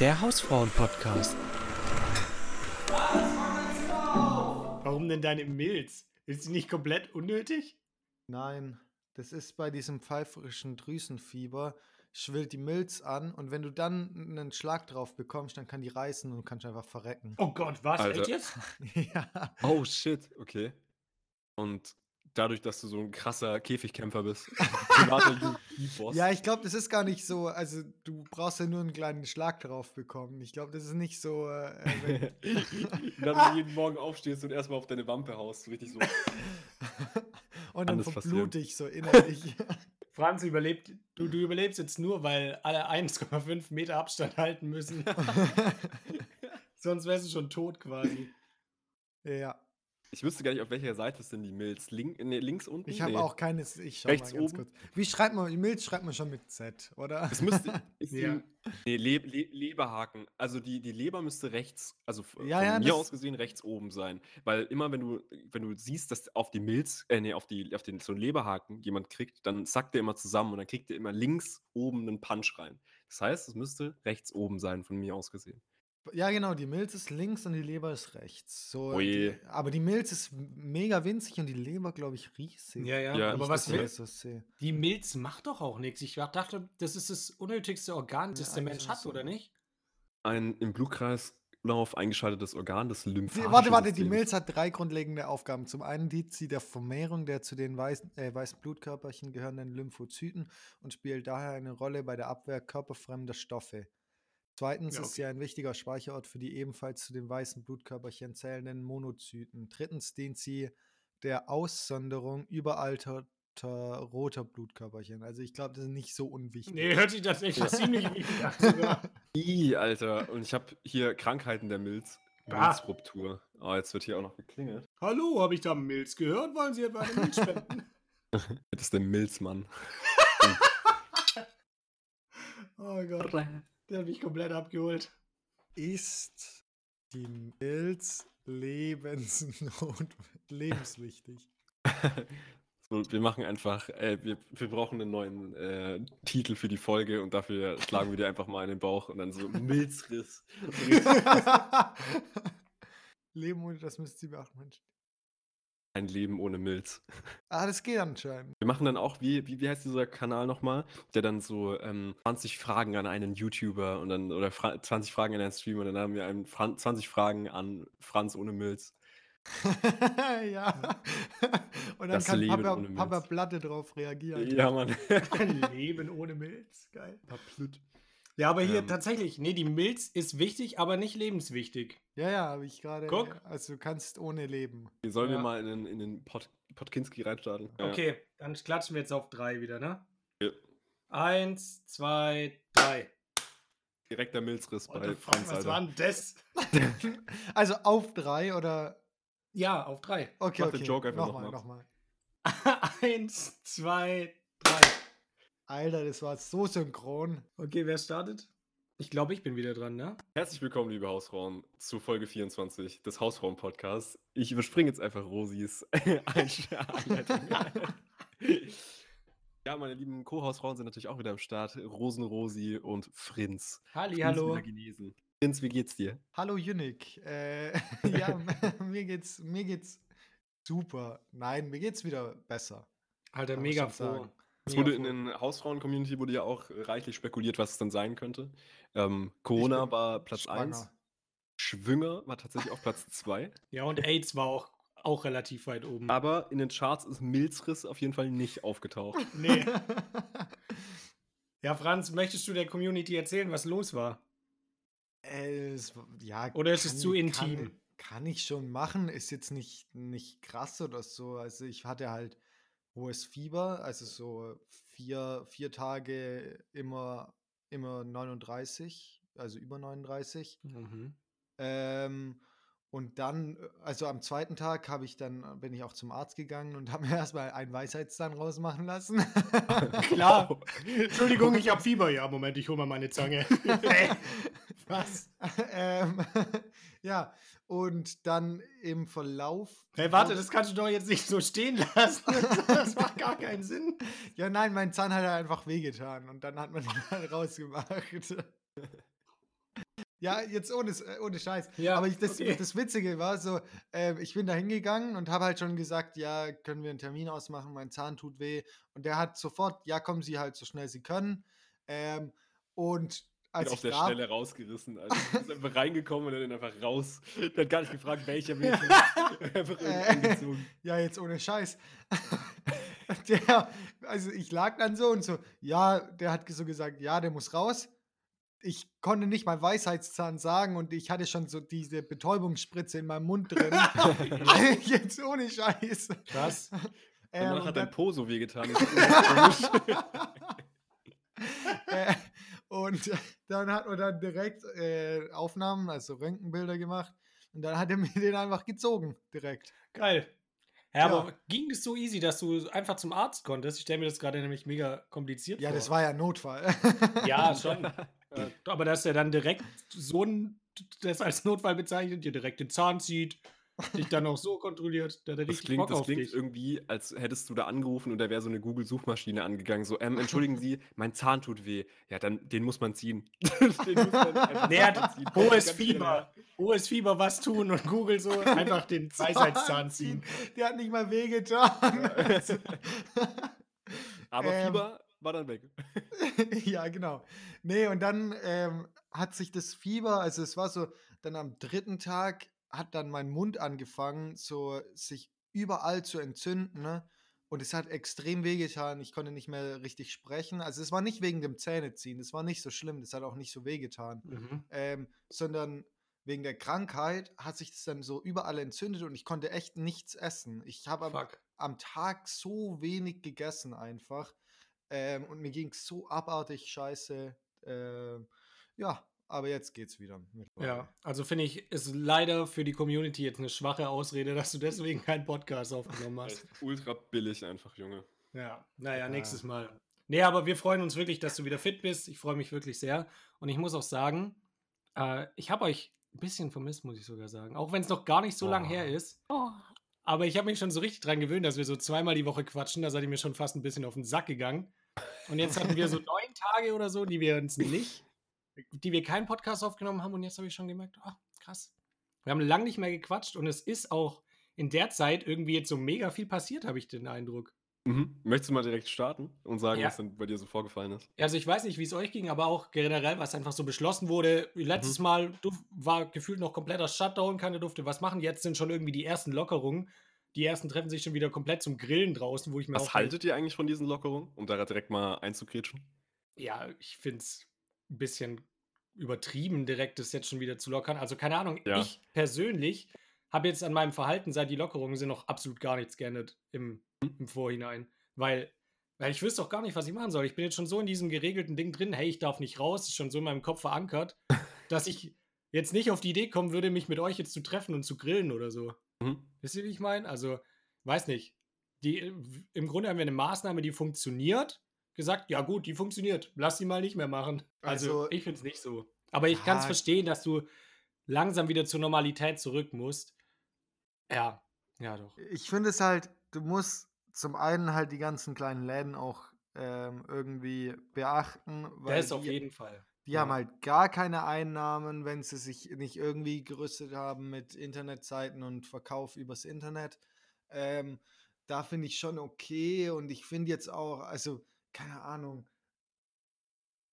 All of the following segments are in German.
Der Hausfrauen-Podcast. Warum denn deine Milz? Ist sie nicht komplett unnötig? Nein, das ist bei diesem pfeiferischen Drüsenfieber, schwillt die Milz an und wenn du dann einen Schlag drauf bekommst, dann kann die reißen und kannst einfach verrecken. Oh Gott, was? Alter. Echt jetzt? ja. Oh shit, okay. Und dadurch, dass du so ein krasser Käfigkämpfer bist, ja, ich glaube, das ist gar nicht so, also du brauchst ja nur einen kleinen Schlag drauf bekommen. Ich glaube, das ist nicht so, äh, dann wenn du jeden Morgen aufstehst und erstmal auf deine Wampe haust, so richtig so. und dann verblute ich so innerlich. Franz überlebt, du, du überlebst jetzt nur, weil alle 1,5 Meter Abstand halten müssen. Sonst wärst du schon tot quasi. ja, Ich wüsste gar nicht, auf welcher Seite denn die Milz. Link, nee, links unten? ich habe nee. auch keines, ich schau Rechts mal ganz oben? kurz. Wie schreibt man, Milz schreibt man schon mit Z, oder? Es müsste. Ja. die, nee, Le Le Leberhaken. Also die, die Leber müsste rechts, also Ja, von ja, mir aus gesehen rechts oben sein. Weil immer, wenn du, wenn du siehst, dass auf die Milz, äh, nee, auf, die, auf den so einen Leberhaken jemand kriegt, dann sackt der immer zusammen und dann kriegt der immer links oben einen Punch rein. Das heißt, es müsste rechts oben sein, von mir aus gesehen. Ja, genau, die Milz ist links und die Leber ist rechts. So, Ui. die, aber die Milz ist mega winzig und die Leber, glaube ich, riesig. Ja, ja. Ja, aber was will? das so sehe. Die Milz macht doch auch nichts. Ich dachte, das ist das unnötigste Organ, das Ja, der Mensch hat, so. oder nicht? Ein im Blutkreislauf eingeschaltetes Organ, das lymphatische warte, warte, die System. Milz hat drei grundlegende Aufgaben. Zum einen dient sie der Vermehrung der zu den weißen, äh, weißen Blutkörperchen gehörenden Lymphozyten und spielt daher eine Rolle bei der Abwehr körperfremder Stoffe. Zweitens Ja, ist sie ein wichtiger Speicherort für die ebenfalls zu den weißen Blutkörperchen zählenden Monozyten. Drittens dient sie der Aussonderung überalterter roter Blutkörperchen. Also ich glaube, das ist nicht so unwichtig. Nee, hört sich das echt ziemlich wichtig an. sogar. Alter. Und ich habe hier Krankheiten der Milz. Ah. Milzruptur. Ah, jetzt wird hier auch noch geklingelt. Hallo, habe ich da Milz gehört? Wollen Sie etwa eine Milz spenden? Das ist der Milzmann. oh Gott, der hat mich komplett abgeholt. Ist die Milz lebensnot lebenswichtig? So, wir machen einfach, äh, wir, wir brauchen einen neuen äh, Titel für die Folge und dafür schlagen wir dir einfach mal in den Bauch und dann so Milzriss. Leben ohne das müsst ihr beachten, Mensch. Ein Leben ohne Milz. Ah, das geht anscheinend. Wir machen dann auch, wie, wie, wie heißt dieser Kanal nochmal? Der dann so ähm, 20 Fragen an einen YouTuber und dann, oder fra 20 Fragen an einen Streamer und dann haben wir einen Fran 20 Fragen an Franz ohne Milz. ja. Und dann Das kann Leben Papa. Papa Platte drauf reagieren. Ja, Mann. Ein Leben ohne Milz. Geil. Ja, aber hier Ähm. tatsächlich, nee, die Milz ist wichtig, aber nicht lebenswichtig. Ja, ja, habe ich gerade. Guck. Also du kannst ohne leben. Sollen wir Ja. mal in den, in den Pod Podkinski reinstarten? Ja. Okay, dann klatschen wir jetzt auf drei wieder, ne? Ja. Eins, zwei, drei. Direkter Milzriss What bei the fuck, Franz, was Alter. war denn das? Also auf drei oder. Ja, auf drei. Okay, Mach okay. den Joke einfach nochmal, nochmal. nochmal. Eins, zwei, drei. Alter, das war so synchron. Okay, wer startet? Ich glaube, ich bin wieder dran, ne? Herzlich willkommen, liebe Hausfrauen, zu Folge 24 des Hausfrauen-Podcasts. Ich überspringe jetzt einfach Rosis Einleitung. ja, meine lieben Co-Hausfrauen sind natürlich auch wieder am Start. Rosen, Rosi und Frinz. Halli, Frinz hallo. genesen. Frinz, wie geht's dir? Hallo Unique. Äh, ja, mir geht's, mir geht's super. Nein, mir geht's wieder besser. Alter, mega froh. sagen. Es wurde in den Hausfrauen-Community wurde ja auch reichlich spekuliert, was es dann sein könnte. Ähm, Corona war Platz 1. schwanger. Schwünger war tatsächlich auf Platz 2. Ja, und AIDS war auch, auch relativ weit oben. Aber in den Charts ist Milzriss auf jeden Fall nicht aufgetaucht. Nee. Ja, Franz, möchtest du der Community erzählen, was los war? Äh, es, ja, Oder ist es zu intim? Kann, kann ich schon machen, ist jetzt nicht, nicht krass oder so. Also ich hatte halt hohes Fieber, also so vier, vier Tage immer, immer 39, also über 39. Mhm. Ähm, und dann, äh, also am zweiten Tag habe ich dann, bin ich auch zum Arzt gegangen und habe mir erstmal einen Weisheitszahn rausmachen lassen. Klar. Entschuldigung, ich habe Fieber. Ja, Moment, ich hole mal meine Zange. Was? ähm, ja, und dann im Verlauf. Hey, warte, das kannst du doch jetzt nicht so stehen lassen. Das macht gar keinen Sinn. Ja, nein, mein Zahn hat halt einfach wehgetan und dann hat man ihn halt rausgemacht. Ja, jetzt ohne, ohne Scheiß. Ja, Aber ich, das, okay. das Witzige war so, äh, ich bin da hingegangen und habe halt schon gesagt, ja, können wir einen Termin ausmachen, mein Zahn tut weh. Und der hat sofort, ja, kommen Sie halt so schnell Sie können. Ähm, und als auf der da, Stelle rausgerissen. Also, du bist einfach reingekommen und dann einfach raus. Der hat gar nicht gefragt, welcher will. einfach Äh. irgendwie gezogen. Ja, jetzt ohne Scheiß. der, also ich lag dann so und so, ja, der hat so gesagt, ja, der muss raus. Ich konnte nicht mal Weisheitszahn sagen und ich hatte schon so diese Betäubungsspritze in meinem Mund drin. jetzt ohne Scheiß. Krass. Ähm, Danach und hat dein Po so wehgetan. Das ist äh, und dann hat man dann direkt äh, Aufnahmen, also Röntgenbilder gemacht. Und dann hat er mir den einfach gezogen, direkt. Geil. Ja, Ja. aber ging es so easy, dass du einfach zum Arzt konntest? Ich stelle mir das gerade nämlich mega kompliziert Ja, vor. das war ja Notfall. Ja, schon. Aber dass er dann direkt so ein, das als Notfall bezeichnet, dir direkt den Zahn zieht, dich dann auch so kontrolliert, da hat er Das richtig klingt, Bock das auf klingt dich. irgendwie, als hättest du da angerufen und da wäre so eine Google-Suchmaschine angegangen. So, ähm, entschuldigen Sie, mein Zahn tut weh. Ja, dann, den muss man ziehen. den muss man Nee, ziehen. hohes Fieber. Hohes Fieber, was tun und Google so einfach den Weisheitszahn ziehen. Der hat nicht mal wehgetan. Aber Ähm. Fieber war dann weg. ja, genau. Nee, und dann ähm, hat sich das Fieber, also es war so, dann am dritten Tag hat dann mein Mund angefangen, so sich überall zu entzünden. Ne? Und es hat extrem wehgetan. Ich konnte nicht mehr richtig sprechen. Also es war nicht wegen dem Zähneziehen, das war nicht so schlimm, das hat auch nicht so wehgetan. Mhm. Ähm, sondern wegen der Krankheit hat sich das dann so überall entzündet und ich konnte echt nichts essen. Ich habe am, am Tag so wenig gegessen einfach. Ähm, und mir ging es so abartig scheiße. Ähm, ja, aber jetzt geht's wieder. Ja, also finde ich, ist leider für die Community jetzt eine schwache Ausrede, dass du deswegen keinen Podcast aufgenommen hast. ultra billig einfach, Junge. Ja, naja, Ja. nächstes Mal. Nee, aber wir freuen uns wirklich, dass du wieder fit bist. Ich freue mich wirklich sehr. Und ich muss auch sagen, äh, ich habe euch ein bisschen vermisst, muss ich sogar sagen. Auch wenn es noch gar nicht so lang Oh. her ist. Oh, Aber ich habe mich schon so richtig dran gewöhnt, dass wir so zweimal die Woche quatschen. Da seid ihr mir schon fast ein bisschen auf den Sack gegangen. Und jetzt hatten wir so neun Tage oder so, die wir uns nicht, die wir keinen Podcast aufgenommen haben. Und jetzt habe ich schon gemerkt, ach, krass. Wir haben lange nicht mehr gequatscht und es ist auch in der Zeit irgendwie jetzt so mega viel passiert, habe ich den Eindruck. Mhm. Möchtest du mal direkt starten und sagen, Ja. was denn bei dir so vorgefallen ist? Also ich weiß nicht, wie es euch ging, aber auch generell, was einfach so beschlossen wurde. Letztes Mal duf- war gefühlt noch kompletter Shutdown, keiner durfte was machen. Jetzt sind schon irgendwie die ersten Lockerungen. Die ersten treffen sich schon wieder komplett zum Grillen draußen, wo ich mir Was haltet ihr eigentlich von diesen Lockerungen, um da direkt mal einzugrätschen? Ja, ich finde es ein bisschen übertrieben, direkt das jetzt schon wieder zu lockern. Also keine Ahnung, Ja. ich persönlich habe jetzt an meinem Verhalten, seit die Lockerungen sind, noch absolut gar nichts geändert im, im Vorhinein. Weil, weil ich wüsste auch gar nicht, was ich machen soll. Ich bin jetzt schon so in diesem geregelten Ding drin, hey, ich darf nicht raus, ist schon so in meinem Kopf verankert, dass ich jetzt nicht auf die Idee kommen würde, mich mit euch jetzt zu treffen und zu grillen oder so. Mhm. Wisst ihr, wie ich meine? Also, weiß nicht. Die, Im Grunde haben wir eine Maßnahme, die funktioniert. Gesagt, ja gut, die funktioniert. Lass sie mal nicht mehr machen. Also, Also- ich finde es nicht so. Aber ich kann es verstehen, dass du langsam wieder zur Normalität zurück musst. Ja, ja doch. Ich finde es halt, du musst zum einen halt die ganzen kleinen Läden auch ähm, irgendwie beachten, weil Das auf die, jeden Fall. die ja. haben halt gar keine Einnahmen, wenn sie sich nicht irgendwie gerüstet haben mit Internetseiten und Verkauf übers Internet. Ähm, da finde ich schon okay und ich finde jetzt auch, also keine Ahnung,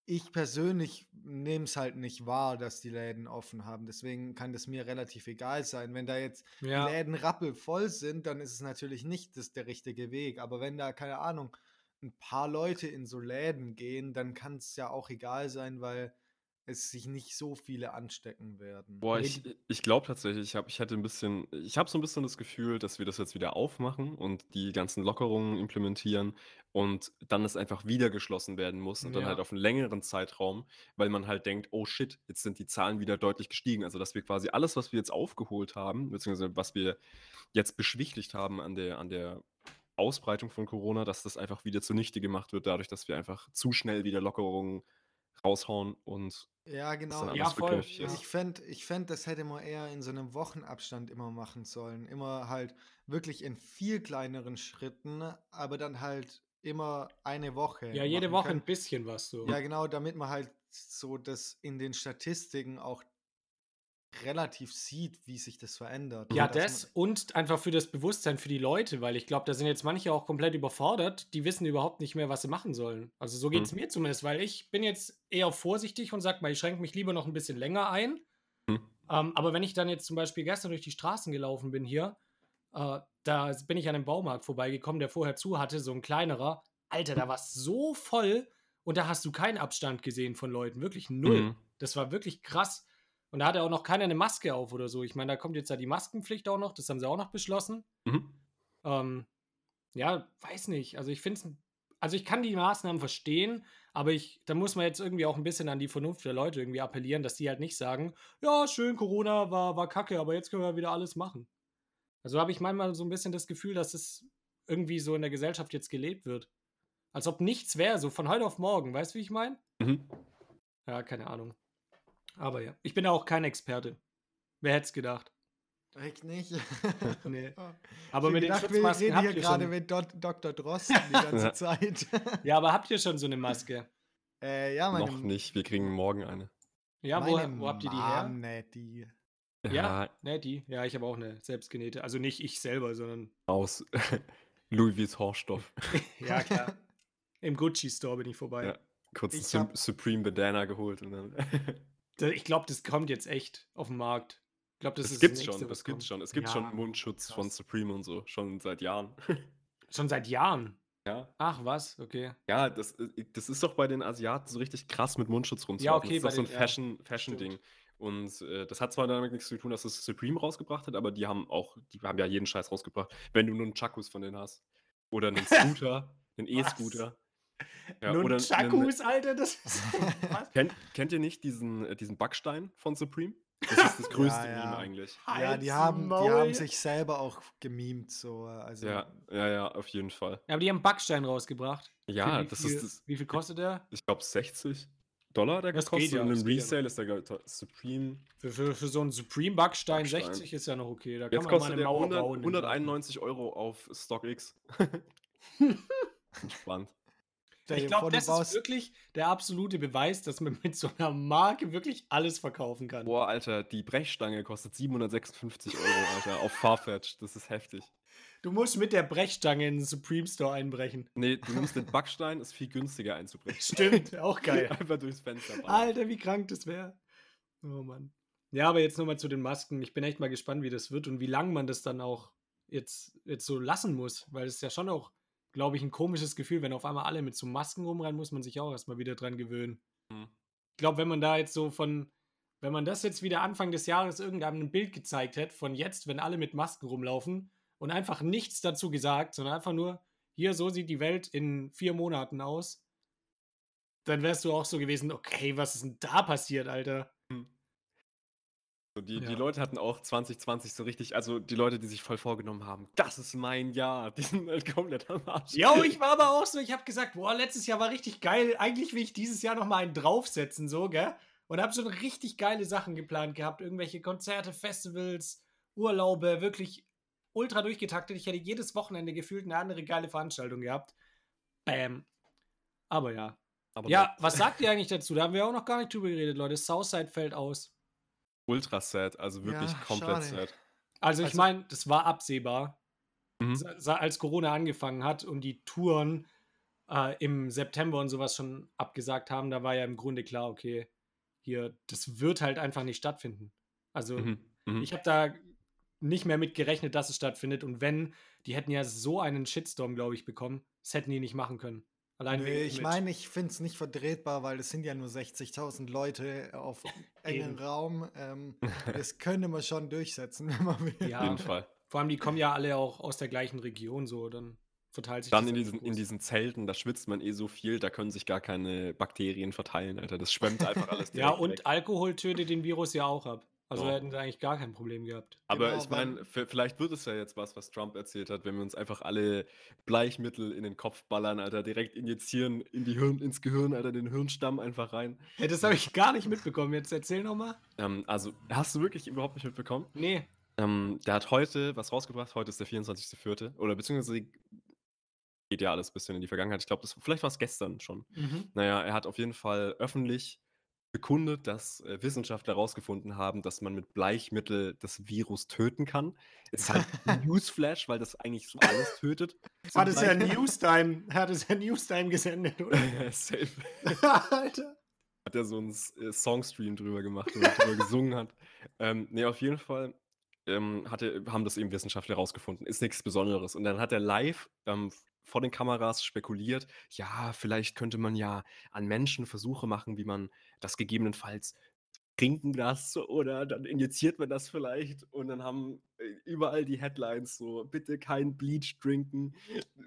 ich persönlich nehme es halt nicht wahr, dass die Läden offen haben. Deswegen kann das mir relativ egal sein. Wenn da jetzt Ja, Läden rappelvoll sind, dann ist es natürlich nicht das der richtige Weg. Aber wenn da, keine Ahnung, ein paar Leute in so Läden gehen, dann kann es ja auch egal sein, weil es sich nicht so viele anstecken werden. Boah, ich, ich glaube tatsächlich, ich, hab, ich hätte ein bisschen, ich habe so ein bisschen das Gefühl, dass wir das jetzt wieder aufmachen und die ganzen Lockerungen implementieren und dann es einfach wieder geschlossen werden muss und dann Ja. halt auf einen längeren Zeitraum, weil man halt denkt, oh shit, jetzt sind die Zahlen wieder deutlich gestiegen. Also, dass wir quasi alles, was wir jetzt aufgeholt haben, beziehungsweise was wir jetzt beschwichtigt haben an der, an der Ausbreitung von Corona, dass das einfach wieder zunichte gemacht wird, dadurch, dass wir einfach zu schnell wieder Lockerungen raushauen und Ja, genau. Ja, voll, rückläufig ja. Ich fände, ich fänd, das hätte man eher in so einem Wochenabstand immer machen sollen. Immer halt wirklich in viel kleineren Schritten, aber dann halt immer eine Woche. Ja, jede Woche können. ein bisschen was so. Ja, genau, damit man halt so das in den Statistiken auch relativ sieht, wie sich das verändert. Ja, Dass das und einfach für das Bewusstsein für die Leute, weil ich glaube, da sind jetzt manche auch komplett überfordert, die wissen überhaupt nicht mehr, was sie machen sollen. Also so geht es Hm. mir zumindest, weil ich bin jetzt eher vorsichtig und sag mal, ich schränke mich lieber noch ein bisschen länger ein. Hm. Ähm, aber wenn ich dann jetzt zum Beispiel gestern durch die Straßen gelaufen bin hier, äh, da bin ich an einem Baumarkt vorbeigekommen, der vorher zu hatte, so ein kleinerer. Alter, da war es so voll und da hast du keinen Abstand gesehen von Leuten, wirklich null. Mhm. Das war wirklich krass. Und da hatte auch noch keiner eine Maske auf oder so. Ich meine, da kommt jetzt ja die Maskenpflicht auch noch, das haben sie auch noch beschlossen. Mhm. Ähm, ja, weiß nicht. Also ich finde es, also ich kann die Maßnahmen verstehen, aber ich, da muss man jetzt irgendwie auch ein bisschen an die Vernunft der Leute irgendwie appellieren, dass die halt nicht sagen, ja, schön, Corona war, war kacke, aber jetzt können wir wieder alles machen. Also habe ich manchmal so ein bisschen das Gefühl, dass es irgendwie so in der Gesellschaft jetzt gelebt wird. Als ob nichts wäre, so von heute auf morgen. Weißt du, wie ich meine? Mhm. Ja, keine Ahnung. Aber ja, ich bin ja auch kein Experte. Wer hätte es gedacht? Echt nicht. Nee. Oh. Aber Ich mit den gedacht, wir Schutzmasken reden habt hier ihr gerade schon. mit Dot Dr. Drosten die ganze Ja. Zeit. Ja, aber habt ihr schon so eine Maske? äh, ja, meine, Noch nicht, wir kriegen morgen eine. Ja, wo, meine wo habt ihr die her? näht die. Ja, ne, die. Ja, ich habe auch eine selbstgenähte. Also nicht ich selber, sondern. aus Louis Vuitton-Stoff. Ja, klar. Im Gucci Store bin ich vorbei. Ja. Kurz Ich Supreme Bandana geholt und dann. Ich glaube, das kommt jetzt echt auf den Markt. Ich glaube, das Das ist gibt's Nächste, schon, das gibt's kommt. schon. Es gibt Ja, schon Mundschutz von krass. Supreme und so, schon seit Jahren. Schon seit Jahren. ja. Ach, was? Okay. Ja, das, äh, das ist doch bei den Asiaten so richtig krass mit Mundschutz rumzulaufen. Ja, okay, das ist doch so ein ja, Fashion- Fashion-Ding. Und äh, das hat zwar damit nichts zu tun, dass es Supreme rausgebracht hat, aber die haben auch, die haben ja jeden Scheiß rausgebracht. Wenn du nun Chakus von denen hast. Oder einen Scooter, einen E-Scooter. Ja, Nun oder Chakus, Alter, das ist. Kennt, kennt ihr nicht diesen, äh, diesen Backstein von Supreme? Das ist das größte ja. Meme eigentlich. Ja, die haben, die haben sich selber auch gemimt, so. Also, Ja, ja, ja, auf jeden Fall. Ja, aber die haben Backstein rausgebracht. Ja, das viel, ist das, Wie viel kostet der? ich glaube 60 Dollar der Das geht gekostet ja, und im ja Resale ist der glaub Supreme. Für, für, für so einen Supreme Backstein, Backstein. 60 ist ja noch okay. Da kann Jetzt man mal kostet eine der Mauer 100, bauen. in so- 191 Euro auf StockX. Entspannt. Ich glaube, das ist wirklich der absolute Beweis, dass man mit so einer Marke wirklich alles verkaufen kann. Boah, Alter, die Brechstange kostet 756 Euro, Alter, auf Farfetch. Das ist heftig. Du musst mit der Brechstange in den Supreme Store einbrechen. Nee, du nimmst den Backstein, ist viel günstiger einzubrechen. Stimmt, auch geil. Einfach durchs Fenster ballern. Alter, wie krank das wäre. Oh Mann. Ja, aber jetzt nochmal zu den Masken. Ich bin echt mal gespannt, wie das wird und wie lange man das dann auch jetzt, jetzt so lassen muss. Weil es ja schon auch, glaube ich, ein komisches Gefühl, wenn auf einmal alle mit so Masken rumrennen, muss man sich auch erstmal wieder dran gewöhnen. Hm. Ich glaube, wenn man da jetzt so von, wenn man das jetzt wieder Anfang des Jahres irgendeinem ein Bild gezeigt hätte, von jetzt, wenn alle mit Masken rumlaufen und einfach nichts dazu gesagt, sondern einfach nur, hier, so sieht die Welt in vier Monaten aus, dann wärst du auch so gewesen, okay, was ist denn da passiert, Alter? So, die, die Ja. Leute hatten auch 2020 so richtig, also die Leute, die sich voll vorgenommen haben, das ist mein Jahr, die sind halt komplett am Arsch. Jo, ich war aber auch so, ich habe gesagt, boah, letztes Jahr war richtig geil. Eigentlich will ich dieses Jahr noch mal einen draufsetzen, so, gell? Und habe schon richtig geile Sachen geplant gehabt. Irgendwelche Konzerte, Festivals, Urlaube, wirklich ultra durchgetaktet. Ich hätte jedes Wochenende gefühlt eine andere geile Veranstaltung gehabt. Bam. Aber ja. Aber Ja, was sagt ihr eigentlich dazu? Da haben wir auch noch gar nicht drüber geredet, Leute. Southside fällt aus. Ultra sad, also wirklich Ja, komplett schade. sad. Also ich Also- meine, das war absehbar. Mhm. Als Corona angefangen hat und die Touren äh, im September und sowas schon abgesagt haben, da war ja im Grunde klar, okay, hier, das wird halt einfach nicht stattfinden. Also Mhm. Mhm. ich habe da nicht mehr mit gerechnet, dass es stattfindet. Und wenn, die hätten ja so einen Shitstorm, glaube ich, bekommen. Das hätten die nicht machen können. Allein Nö, ich meine, ich finde es nicht vertretbar, weil es sind ja nur 60.000 Leute auf engem. Raum. Ähm, das könnte man schon durchsetzen, wenn man will. Ja. Auf jeden Fall. Vor allem, die kommen ja alle auch aus der gleichen Region, so, dann verteilt sich Dann das in diesen, in diesen Zelten, da schwitzt man eh so viel, da können sich gar keine Bakterien verteilen, Alter. Das schwemmt einfach alles Ja, und weg. Alkohol tötet den Virus ja auch ab. Also Ja. hätten sie eigentlich gar kein Problem gehabt. Aber Genau, ich meine, vielleicht wird es ja jetzt was, was Trump erzählt hat, wenn wir uns einfach alle Bleichmittel in den Kopf ballern, Alter, direkt injizieren in die Hirn, ins Gehirn, Alter, den Hirnstamm einfach rein. Ja, das habe ich gar nicht mitbekommen. Jetzt erzähl noch mal. Ähm, also, hast du wirklich überhaupt nicht mitbekommen? Nee. Ähm, der hat heute was rausgebracht, heute ist der 24.04. oder beziehungsweise geht ja alles ein bisschen in die Vergangenheit. Ich glaube, vielleicht war es gestern schon. Mhm. Naja, er hat auf jeden Fall öffentlich bekundet, dass äh, Wissenschaftler herausgefunden haben, dass man mit Bleichmittel das Virus töten kann. Ist halt ein Newsflash, weil das eigentlich so alles tötet. Hat es ja Newstime, hat es ja Newstime gesendet, oder? Safe. Alter. Hat er so einen äh, Songstream drüber gemacht, wo er drüber gesungen hat. Ähm, nee, auf jeden Fall ähm, hatte, haben das eben Wissenschaftler herausgefunden. Ist nichts Besonderes. Und dann hat er live ähm, vor den Kameras spekuliert, ja, vielleicht könnte man ja an Menschen Versuche machen, wie man das gegebenenfalls trinken das oder dann injiziert man das vielleicht und dann haben äh, überall die Headlines so, bitte kein Bleach trinken,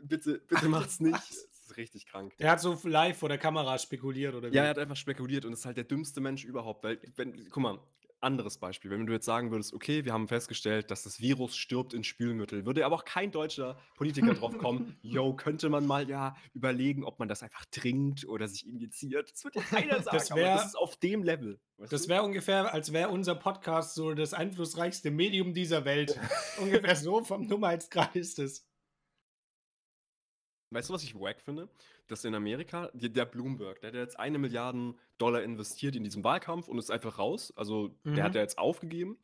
bitte, bitte macht's nicht. Was? Das ist richtig krank. Der hat so live vor der Kamera spekuliert, oder wie? Ja, er hat einfach spekuliert und ist halt der dümmste Mensch überhaupt. Weil, wenn, guck mal, anderes Beispiel. Wenn du jetzt sagen würdest, okay, wir haben festgestellt, dass das Virus stirbt in Spülmittel, würde aber auch kein deutscher Politiker drauf kommen, yo, könnte man mal ja überlegen, ob man das einfach trinkt oder sich injiziert. Das wird ja keiner sagen, Das wär- das ist auf dem Level. weißt Das wäre ungefähr, als wäre unser Podcast so das einflussreichste Medium dieser Welt. ungefähr so vom Nummerheitsgrad ist es. Weißt du, was ich wack finde? Dass in Amerika, die, der Bloomberg, der hat jetzt eine Milliarde Dollar investiert in diesen Wahlkampf und ist einfach raus. Also Mhm. der hat ja jetzt aufgegeben.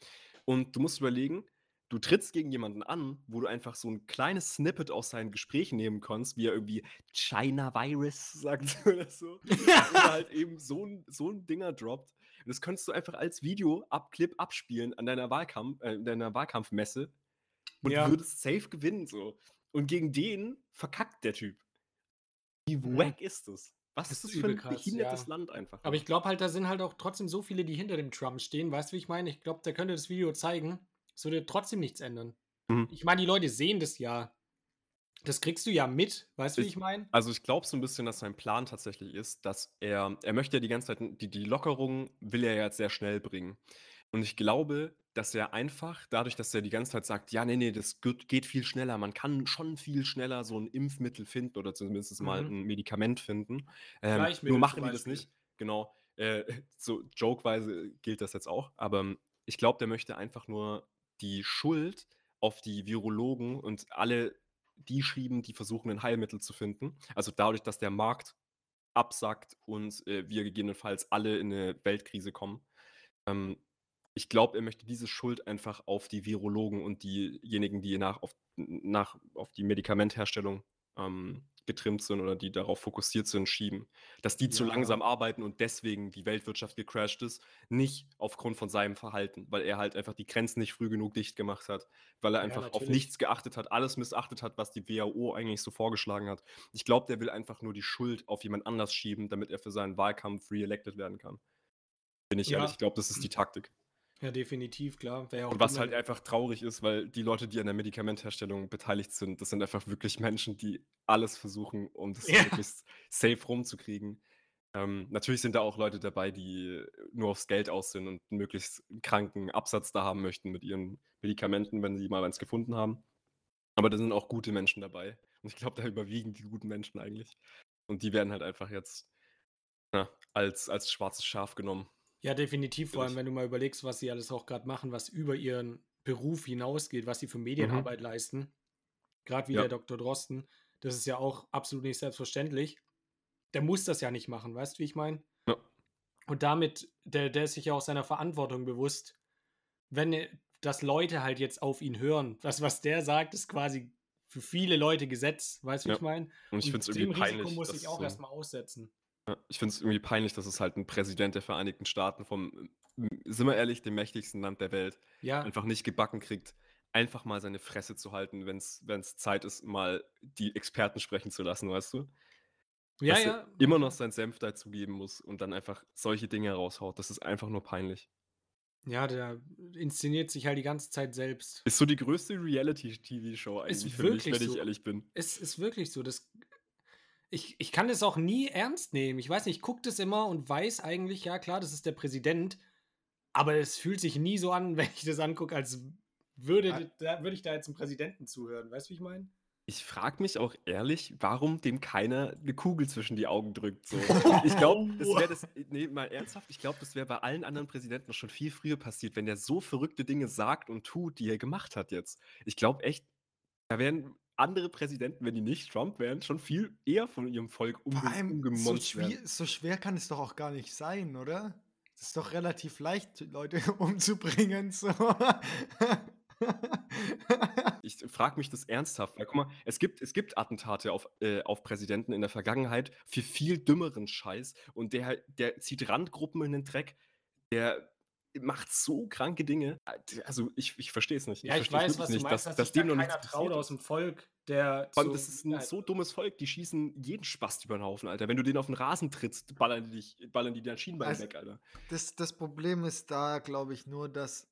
Und du musst überlegen, du trittst gegen jemanden an, wo du einfach so ein kleines Snippet aus seinen Gesprächen nehmen kannst, wie er irgendwie China Virus sagt oder so. oder halt eben so ein, so ein Dinger droppt. Und das könntest du einfach als Video-Abclip abspielen an deiner, Wahlkampf, äh, deiner Wahlkampfmesse und Ja. du würdest safe gewinnen so. Und gegen den verkackt der Typ. Wie Mhm. wack ist das? Was Das ist das für ein krass, behindertes ja. Land einfach? Aber ich glaube halt, da sind halt auch trotzdem so viele, die hinter dem Trump stehen. Weißt du, wie ich meine? Ich glaube, der könnte das Video zeigen. Es würde trotzdem nichts ändern. Mhm. Ich meine, die Leute sehen das ja. Das kriegst du ja mit. Weißt du, wie Ich- ich meine? Also ich glaube so ein bisschen, dass sein Plan tatsächlich ist, dass er, er möchte ja die ganze Zeit, die, die Lockerung will er ja jetzt sehr schnell bringen. Und ich glaube, dass er einfach, dadurch, dass er die ganze Zeit sagt, ja, nee, nee, das geht, viel schneller, man kann schon viel schneller so ein Impfmittel finden oder zumindest mal Mhm. ein Medikament finden. Ähm, nur machen die das nicht. Genau. Äh, so jokeweise gilt das jetzt auch. Aber ähm, ich glaube, der möchte einfach nur die Schuld auf die Virologen und alle die schieben, die versuchen, ein Heilmittel zu finden. Also dadurch, dass der Markt absackt und äh, wir gegebenenfalls alle in eine Weltkrise kommen. Ähm, ich glaube, er möchte diese Schuld einfach auf die Virologen und diejenigen, die nach auf, nach, auf die Medikamentherstellung ähm, getrimmt sind oder die darauf fokussiert sind, schieben. Dass die zu Ja. langsam arbeiten und deswegen die Weltwirtschaft gecrashed ist, nicht aufgrund von seinem Verhalten, weil er halt einfach die Grenzen nicht früh genug dicht gemacht hat, weil er Ja, einfach auf natürlich. nichts geachtet hat, alles missachtet hat, was die WHO eigentlich so vorgeschlagen hat. Ich glaube, der will einfach nur die Schuld auf jemand anders schieben, damit er für seinen Wahlkampf re-elected werden kann. Bin ich Ja. ehrlich, ich glaube, das ist die Taktik. Ja, definitiv, klar. Ja Und was halt einfach traurig ist, weil die Leute, die an der Medikamentherstellung beteiligt sind, das sind einfach wirklich Menschen, die alles versuchen, um das Ja. möglichst safe rumzukriegen. Ähm, natürlich sind da auch Leute dabei, die nur aufs Geld aus sind und einen möglichst kranken Absatz da haben möchten mit ihren Medikamenten, wenn sie mal eins gefunden haben. Aber da sind auch gute Menschen dabei. Und ich glaube, da überwiegen die guten Menschen eigentlich. Und die werden halt einfach jetzt na, als, als schwarzes Schaf genommen. Ja, definitiv. Vor allem, wenn du mal überlegst, was sie alles auch gerade machen, was über ihren Beruf hinausgeht, was sie für Mhm. Medienarbeit leisten. Gerade wie Ja. der Dr. Drosten. Das ist ja auch absolut nicht selbstverständlich. Der muss das ja nicht machen, weißt du, wie ich meine? Ja. Und damit, der, der ist sich ja auch seiner Verantwortung bewusst, wenn er- dass Leute halt jetzt auf ihn hören. Das, was der sagt, ist quasi für viele Leute Gesetz, weißt du, wie Ja. ich meine? Und ich finde es irgendwie Risiko peinlich. muss dass ich auch so- erstmal aussetzen. Ich finde es irgendwie peinlich, dass es halt ein Präsident der Vereinigten Staaten vom, m- sind wir ehrlich, dem mächtigsten Land der Welt, Ja, einfach nicht gebacken kriegt, einfach mal seine Fresse zu halten, wenn es Zeit ist, mal die Experten sprechen zu lassen, weißt du? ja, Dass ja. immer noch seinen Senf dazu geben muss und dann einfach solche Dinge raushaut. Das ist einfach nur peinlich. Ja, der inszeniert sich halt die ganze Zeit selbst. Ist so die größte Reality-TV-Show Ist eigentlich für mich, wenn ich so. ehrlich bin. Es ist wirklich so. Das, ich, ich kann das auch nie ernst nehmen. Ich weiß nicht, ich gucke das immer und weiß eigentlich, ja klar, das ist der Präsident. Aber es fühlt sich nie so an, wenn ich das angucke, als würde, da, würde ich da jetzt einem Präsidenten zuhören. Weißt du, wie ich meine? Ich frage mich auch ehrlich, warum dem keiner eine Kugel zwischen die Augen drückt. So. Ich glaube, das wäre das, nee, mal ernsthaft, ich glaube, das wäre bei allen anderen Präsidenten schon viel früher passiert, wenn der so verrückte Dinge sagt und tut, die er gemacht hat jetzt. Ich glaube echt, da wären andere Präsidenten, wenn die nicht Trump wären, schon viel eher von ihrem Volk Vor umge allem, so schwer, so schwer kann es doch auch gar nicht sein, oder? Es ist doch relativ leicht, Leute umzubringen. So. Ich frage mich das ernsthaft, weil guck mal, es gibt, es gibt Attentate auf, äh, auf Präsidenten in der Vergangenheit für viel dümmeren Scheiß und der, der zieht Randgruppen in den Dreck, der macht so kranke Dinge. Also ich, ich verstehe es nicht. Ja, ich weiß, wirklich was du nicht, meinst, dass, dass, dass da dem noch keiner traut aus dem Volk, der Vor allem, so das ist ein Minderheiten- so dummes Volk, die schießen jeden Spast über den Haufen, Alter. Wenn du den auf den Rasen trittst, ballern die, dich, ballern die dein Schienbein Also- weg, Alter. Das, das Problem ist da, glaube ich, nur, dass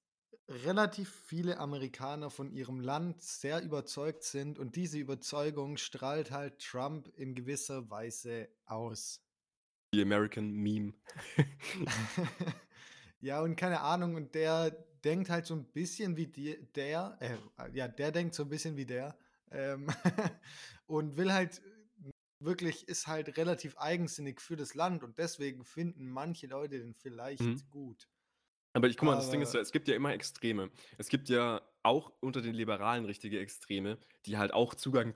relativ viele Amerikaner von ihrem Land sehr überzeugt sind und diese Überzeugung strahlt halt Trump in gewisser Weise aus. Die American Meme. ja, und keine Ahnung, und der denkt halt so ein bisschen wie die, der, äh, ja, der denkt so ein bisschen wie der ähm, und will halt wirklich, ist halt relativ eigensinnig für das Land und deswegen finden manche Leute den vielleicht Mhm. gut. Aber ich guck mal, das Ding ist ja, es gibt ja immer Extreme. Es gibt ja auch unter den Liberalen richtige Extreme, die halt auch Zugang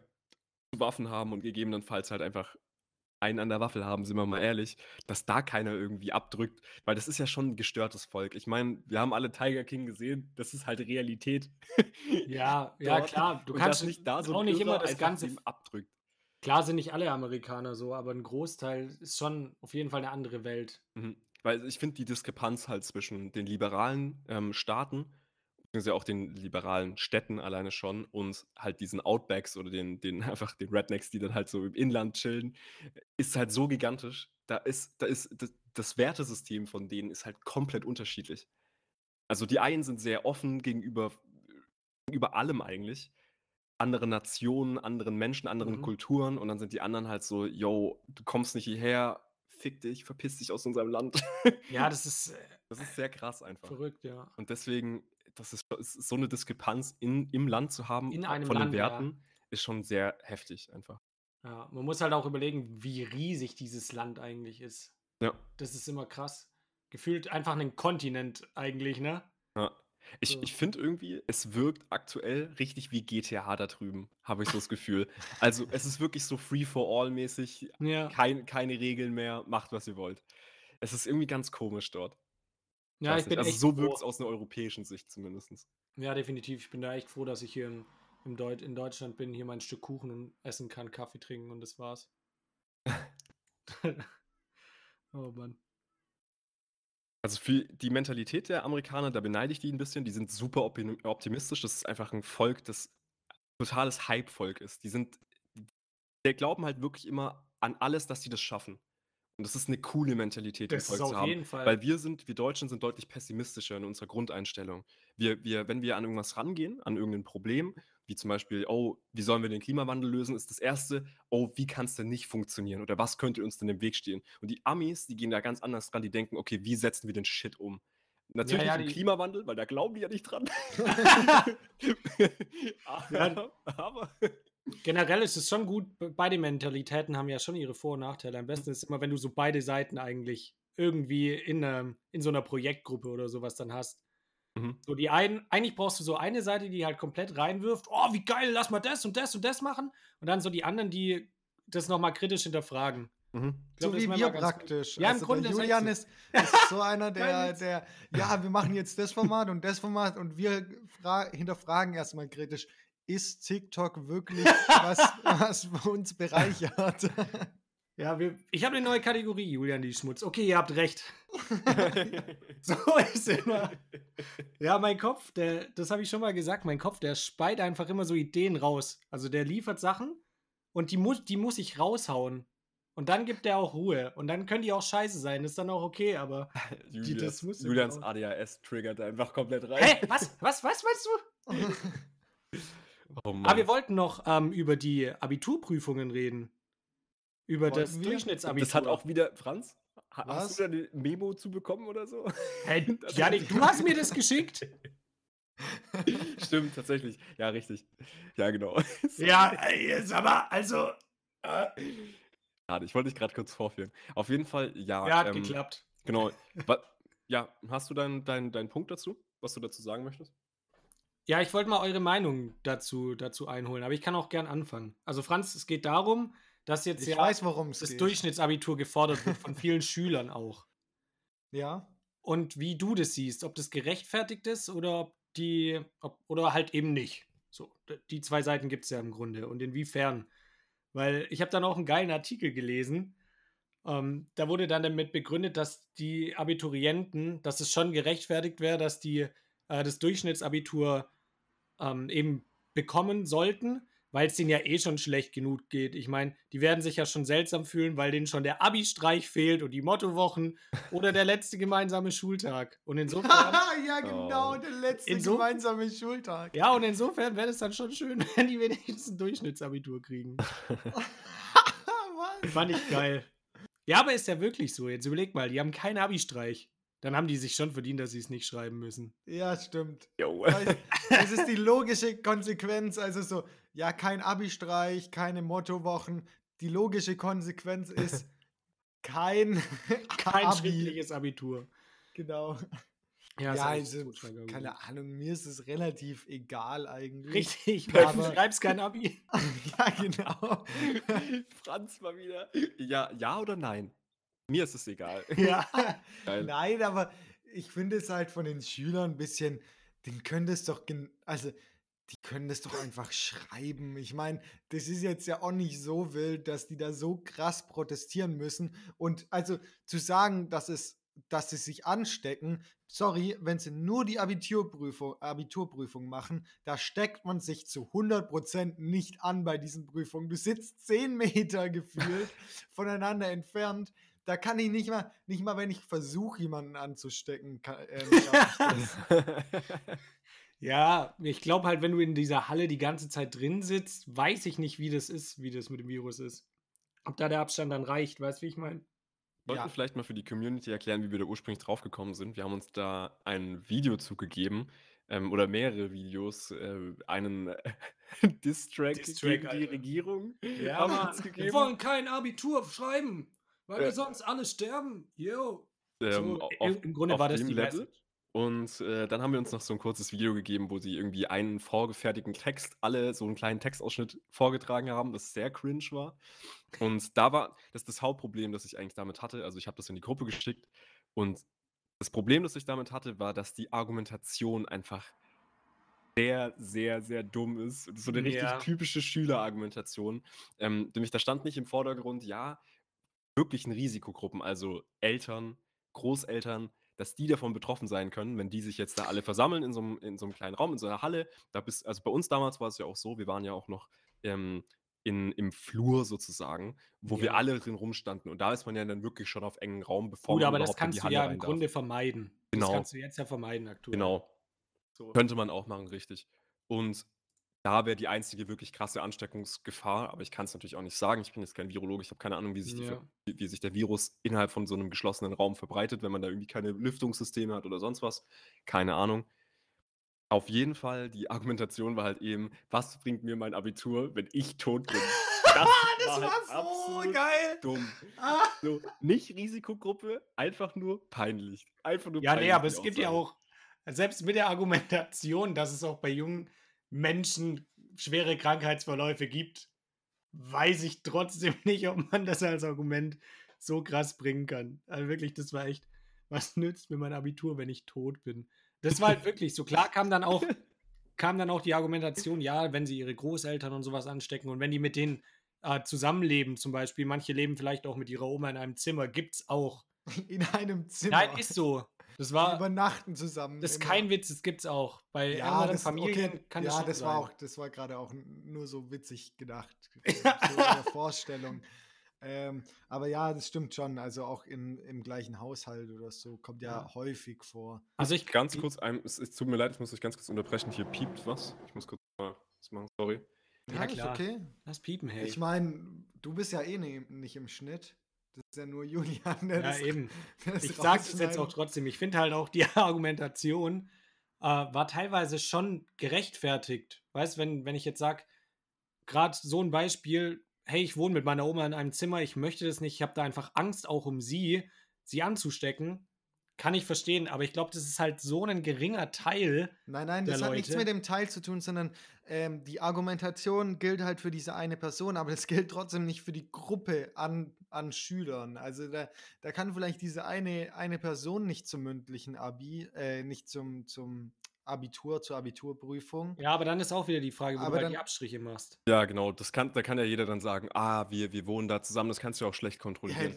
zu Waffen haben und gegebenenfalls halt einfach einen an der Waffel haben, sind wir mal ehrlich, dass da keiner irgendwie abdrückt, weil das ist ja schon ein gestörtes Volk. Ich meine, wir haben alle Tiger King gesehen, das ist halt Realität. Ja, ja, klar. Du Und kannst nicht da so auch nicht immer das Ganze. abdrückt. Klar sind nicht alle Amerikaner so, aber ein Großteil ist schon auf jeden Fall eine andere Welt. Mhm. Weil ich finde die Diskrepanz halt zwischen den liberalen ähm, Staaten, beziehungsweise auch den liberalen Städten alleine schon und halt diesen Outbacks oder den, den einfach den Rednecks, die dann halt so im Inland chillen, ist halt so gigantisch. Da ist, da ist das, das Wertesystem von denen ist halt komplett unterschiedlich. Also die einen sind sehr offen gegenüber, gegenüber allem eigentlich. Andere Nationen, anderen Menschen, anderen Mhm. Kulturen und dann sind die anderen halt so, yo, du kommst nicht hierher, fick dich, verpiss dich aus unserem Land. Ja, das ist äh, Das ist sehr krass einfach. verrückt, ja. Und deswegen, das ist, so eine Diskrepanz in, im Land zu haben In einem von Land, den ja. Werten, ist schon sehr heftig einfach. ja. Man muss halt auch überlegen, wie riesig dieses Land eigentlich ist. Ja. Das ist immer krass. Gefühlt einfach ein Kontinent eigentlich, ne? ja. Ich, So. ich finde irgendwie, es wirkt aktuell richtig wie GTA da drüben, habe ich so das Gefühl. Also es ist wirklich so Free-for-all-mäßig, Ja. kein, keine Regeln mehr, macht was ihr wollt. Es ist irgendwie ganz komisch dort. Ja, ich bin also echt so wirkt es aus einer europäischen Sicht zumindest. Ja, definitiv. Ich bin da echt froh, dass ich hier in, im Deut in Deutschland bin, hier mein Stück Kuchen und essen kann, Kaffee trinken und das war's. oh Mann. Also für die Mentalität der Amerikaner, da beneide ich die ein bisschen. Die sind super optimistisch. Das ist einfach ein Volk, das totales Hype-Volk ist. Die sind, die glauben halt wirklich immer an alles, dass sie das schaffen. Und das ist eine coole Mentalität, im Das Volk ist auf haben. jeden Fall. Weil wir sind, wir Deutschen sind deutlich pessimistischer in unserer Grundeinstellung. Wir, wir, wenn wir an irgendwas rangehen, an irgendein Problem, wie zum Beispiel, oh, wie sollen wir den Klimawandel lösen, ist das erste, oh, wie kann es denn nicht funktionieren? Oder was könnte uns denn im Weg stehen? Und die Amis, die gehen da ganz anders dran, die denken, okay, wie setzen wir den Shit um? Natürlich ja, im die- Klimawandel, weil da glauben die ja nicht dran. aber, aber Generell ist es schon gut, be- beide Mentalitäten haben ja schon ihre Vor- und Nachteile. Am besten ist immer, wenn du so beide Seiten eigentlich irgendwie in, einem, in so einer Projektgruppe oder sowas dann hast. Mhm. So die einen, eigentlich brauchst du so eine Seite, die halt komplett reinwirft, oh, wie geil, lass mal das und das und das machen. Und dann so die anderen, die das nochmal kritisch hinterfragen. Mhm. Glaub, so das wie ist wir praktisch. Ja, im also Grunde Julian ist, ist so einer, der, der, ja, wir machen jetzt das Format und das Format und wir fra- hinterfragen erstmal kritisch, ist TikTok wirklich was, was uns bereichert? Ja, wir, ich habe eine neue Kategorie, Julian, die Schmutz. Okay, ihr habt recht. So ist immer. Ja, mein Kopf, der, das habe ich schon mal gesagt, mein Kopf, der speit einfach immer so Ideen raus. Also der liefert Sachen und die muss, die muss ich raushauen. Und dann gibt er auch Ruhe. Und dann können die auch scheiße sein, ist dann auch okay, aber. Julias, das muss Julians ADHS triggert einfach komplett rein. Hä? Was? Was? Was meinst du? Oh Mann. Aber wir wollten noch ähm, über die Abiturprüfungen reden. Über das Wollten wir? Durchschnittsabitur. das hat auch wieder, Franz, Was? hast du da eine Memo zu bekommen oder so? Hey, Das- Janik, du hast mir das geschickt? Stimmt, tatsächlich. Ja, richtig. Ja, genau. Ja, jetzt aber, also. Äh, Schade, ich wollte dich gerade kurz vorführen. Auf jeden Fall, ja. ja, hat ähm, geklappt. Genau. Ja, hast du deinen dein, dein Punkt dazu, was du dazu sagen möchtest? Ja, ich wollte mal eure Meinung dazu, dazu einholen, aber ich kann auch gern anfangen. Also, Franz, es geht darum, dass jetzt Ich ja weiß, das geht. Durchschnittsabitur gefordert wird von vielen Schülern auch. Ja. Und wie du das siehst, ob das gerechtfertigt ist oder ob die, ob, oder halt eben nicht. So, die zwei Seiten gibt es ja im Grunde. Und inwiefern? Weil ich habe dann auch einen geilen Artikel gelesen. Ähm, da wurde dann damit begründet, dass die Abiturienten, dass es schon gerechtfertigt wäre, dass die äh, das Durchschnittsabitur ähm, eben bekommen sollten, weil es denen ja eh schon schlecht genug geht. Ich meine, die werden sich ja schon seltsam fühlen, weil denen schon der Abi-Streich fehlt und die Mottowochen oder der letzte gemeinsame Schultag. Und insofern, ja, genau, Oh. der letzte Inso- gemeinsame Schultag. ja, und insofern wäre es dann schon schön, wenn die wenigstens ein Durchschnittsabitur kriegen. Was? Fand ich geil. Ja, aber ist ja wirklich so. Jetzt überleg mal, die haben keinen Abi-Streich. Dann haben die sich schon verdient, dass sie es nicht schreiben müssen. Ja, stimmt. Das ist die logische Konsequenz. Also so, ja, kein Abi-Streich, keine Mottowochen. Die logische Konsequenz ist kein, Kein Abi. schriftliches Abitur. Genau. Ja, Ja, ist also, keine Ahnung, mir ist es relativ egal eigentlich. Richtig, weil Aber- du schreibst kein Abi. ja, genau. Franz mal wieder. Ja, ja oder nein? Mir ist es egal. Ja. Nein, aber ich finde es halt von den Schülern ein bisschen, den können das doch, also die können das doch einfach schreiben. Ich meine, das ist jetzt ja auch nicht so wild, dass die da so krass protestieren müssen. Und also zu sagen, dass es, dass sie sich anstecken, sorry, wenn sie nur die Abiturprüfung, Abiturprüfung machen, da steckt man sich zu 100% nicht an bei diesen Prüfungen. Du sitzt 10 Meter gefühlt voneinander entfernt. Da kann ich nicht mal, nicht mal, wenn ich versuche, jemanden anzustecken, kann, das. Ja, ich glaube halt, wenn du in dieser Halle die ganze Zeit drin sitzt, weiß ich nicht, wie das ist, wie das mit dem Virus ist. Ob da der Abstand dann reicht, weißt du, wie ich meine? Sollten Ja. wir vielleicht mal für die Community erklären, wie wir da ursprünglich draufgekommen sind. Wir haben uns da ein Video zugegeben ähm, oder mehrere Videos, äh, einen äh, Distrack gegen die Alter. Regierung Ja, haben wir uns wir gegeben. wollen kein Abitur schreiben, weil wir Äh. sonst alle sterben. Yo. ähm, so, auf, im, Grunde auf war das dem die Level. Und äh, dann haben wir uns noch so ein kurzes Video gegeben, wo sie irgendwie einen vorgefertigten Text, alle so einen kleinen Textausschnitt vorgetragen haben, das sehr cringe war. Und da war das ist das Hauptproblem, das ich eigentlich damit hatte. Also ich habe das in die Gruppe geschickt und das Problem, das ich damit hatte, war, dass die Argumentation einfach sehr, sehr, sehr dumm ist. So eine richtig Ja. typische Schülerargumentation. Ähm, nämlich da stand nicht im Vordergrund, ja, wirklichen Risikogruppen, also Eltern, Großeltern, dass die davon betroffen sein können, wenn die sich jetzt da alle versammeln in so einem, in so einem kleinen Raum, in so einer Halle. Da bist, also bei uns damals war es ja auch so, wir waren ja auch noch ähm, in, im Flur sozusagen, wo wir Ja. alle drin rumstanden. Und da ist man ja dann wirklich schon auf engen Raum, bevor Gut, man aber das kannst du ja im darf. Grunde vermeiden. Genau. Das kannst du jetzt ja vermeiden aktuell. Genau. So. Könnte man auch machen, richtig. Und da wäre die einzige wirklich krasse Ansteckungsgefahr, aber ich kann es natürlich auch nicht sagen. Ich bin jetzt kein Virologe, ich habe keine Ahnung, wie sich, die, Ja. Ver- wie, sich der Virus innerhalb von so einem geschlossenen Raum verbreitet, wenn man da irgendwie keine Lüftungssysteme hat oder sonst was. Keine Ahnung. Auf jeden Fall, die Argumentation war halt eben, was bringt mir mein Abitur, wenn ich tot bin? Das, das war halt so absolut geil. dumm. Ah. So, nicht Risikogruppe, einfach nur peinlich. Einfach nur Ja, nee, peinlich, aber die es gibt ja auch, selbst mit der Argumentation, dass es auch bei jungen Menschen schwere Krankheitsverläufe gibt, weiß ich trotzdem nicht, ob man das als Argument so krass bringen kann. Also wirklich, das war echt, was nützt mir mein Abitur, wenn ich tot bin? Das war halt wirklich so. Klar kam dann auch, kam dann auch die Argumentation, ja, wenn sie ihre Großeltern und sowas anstecken und wenn die mit denen äh, zusammenleben, zum Beispiel, manche leben vielleicht auch mit ihrer Oma in einem Zimmer, gibt's auch. In einem Zimmer. Nein, ist so. Das Die war, übernachten zusammen. das ist immer. kein Witz, das gibt's auch. Bei Ja, anderen das, Familien okay. kann ja, das schon das sein. war auch, das war gerade auch nur so witzig gedacht. So in der Vorstellung. Ähm, aber ja, das stimmt schon. Also auch in, im gleichen Haushalt oder so kommt ja, Ja. häufig vor. Also ich Ganz kurz, ein, es, es tut mir leid, ich muss euch ganz kurz unterbrechen. Hier piept was. Ich muss kurz mal was machen, sorry. Ja, ist klar. okay. Lass piepen, hey. Ich meine, du bist ja eh ne, nicht im Schnitt. Das ist ja nur Julian, der ja, das, eben. das Ich sage es jetzt auch trotzdem. Ich finde halt auch die Argumentation äh, war teilweise schon gerechtfertigt. Weißt du, wenn, wenn ich jetzt sage, gerade so ein Beispiel, hey, ich wohne mit meiner Oma in einem Zimmer, ich möchte das nicht, ich habe da einfach Angst auch um sie, sie anzustecken. kann ich verstehen, aber ich glaube, das ist halt so ein geringer Teil. Nein, nein, das hat nichts Leute. mit dem Teil zu tun, sondern ähm, die Argumentation gilt halt für diese eine Person, aber das gilt trotzdem nicht für die Gruppe an, an Schülern. Also da, da kann vielleicht diese eine, eine Person nicht zum mündlichen Abi, äh, nicht zum, zum Abitur, zur Abiturprüfung. Ja, aber dann ist auch wieder die Frage, wo Aber du halt dann- die Abstriche machst. Ja, genau. Das kann, da kann ja jeder dann sagen, ah, wir, wir wohnen da zusammen, das kannst du ja auch schlecht Ja, kontrollieren.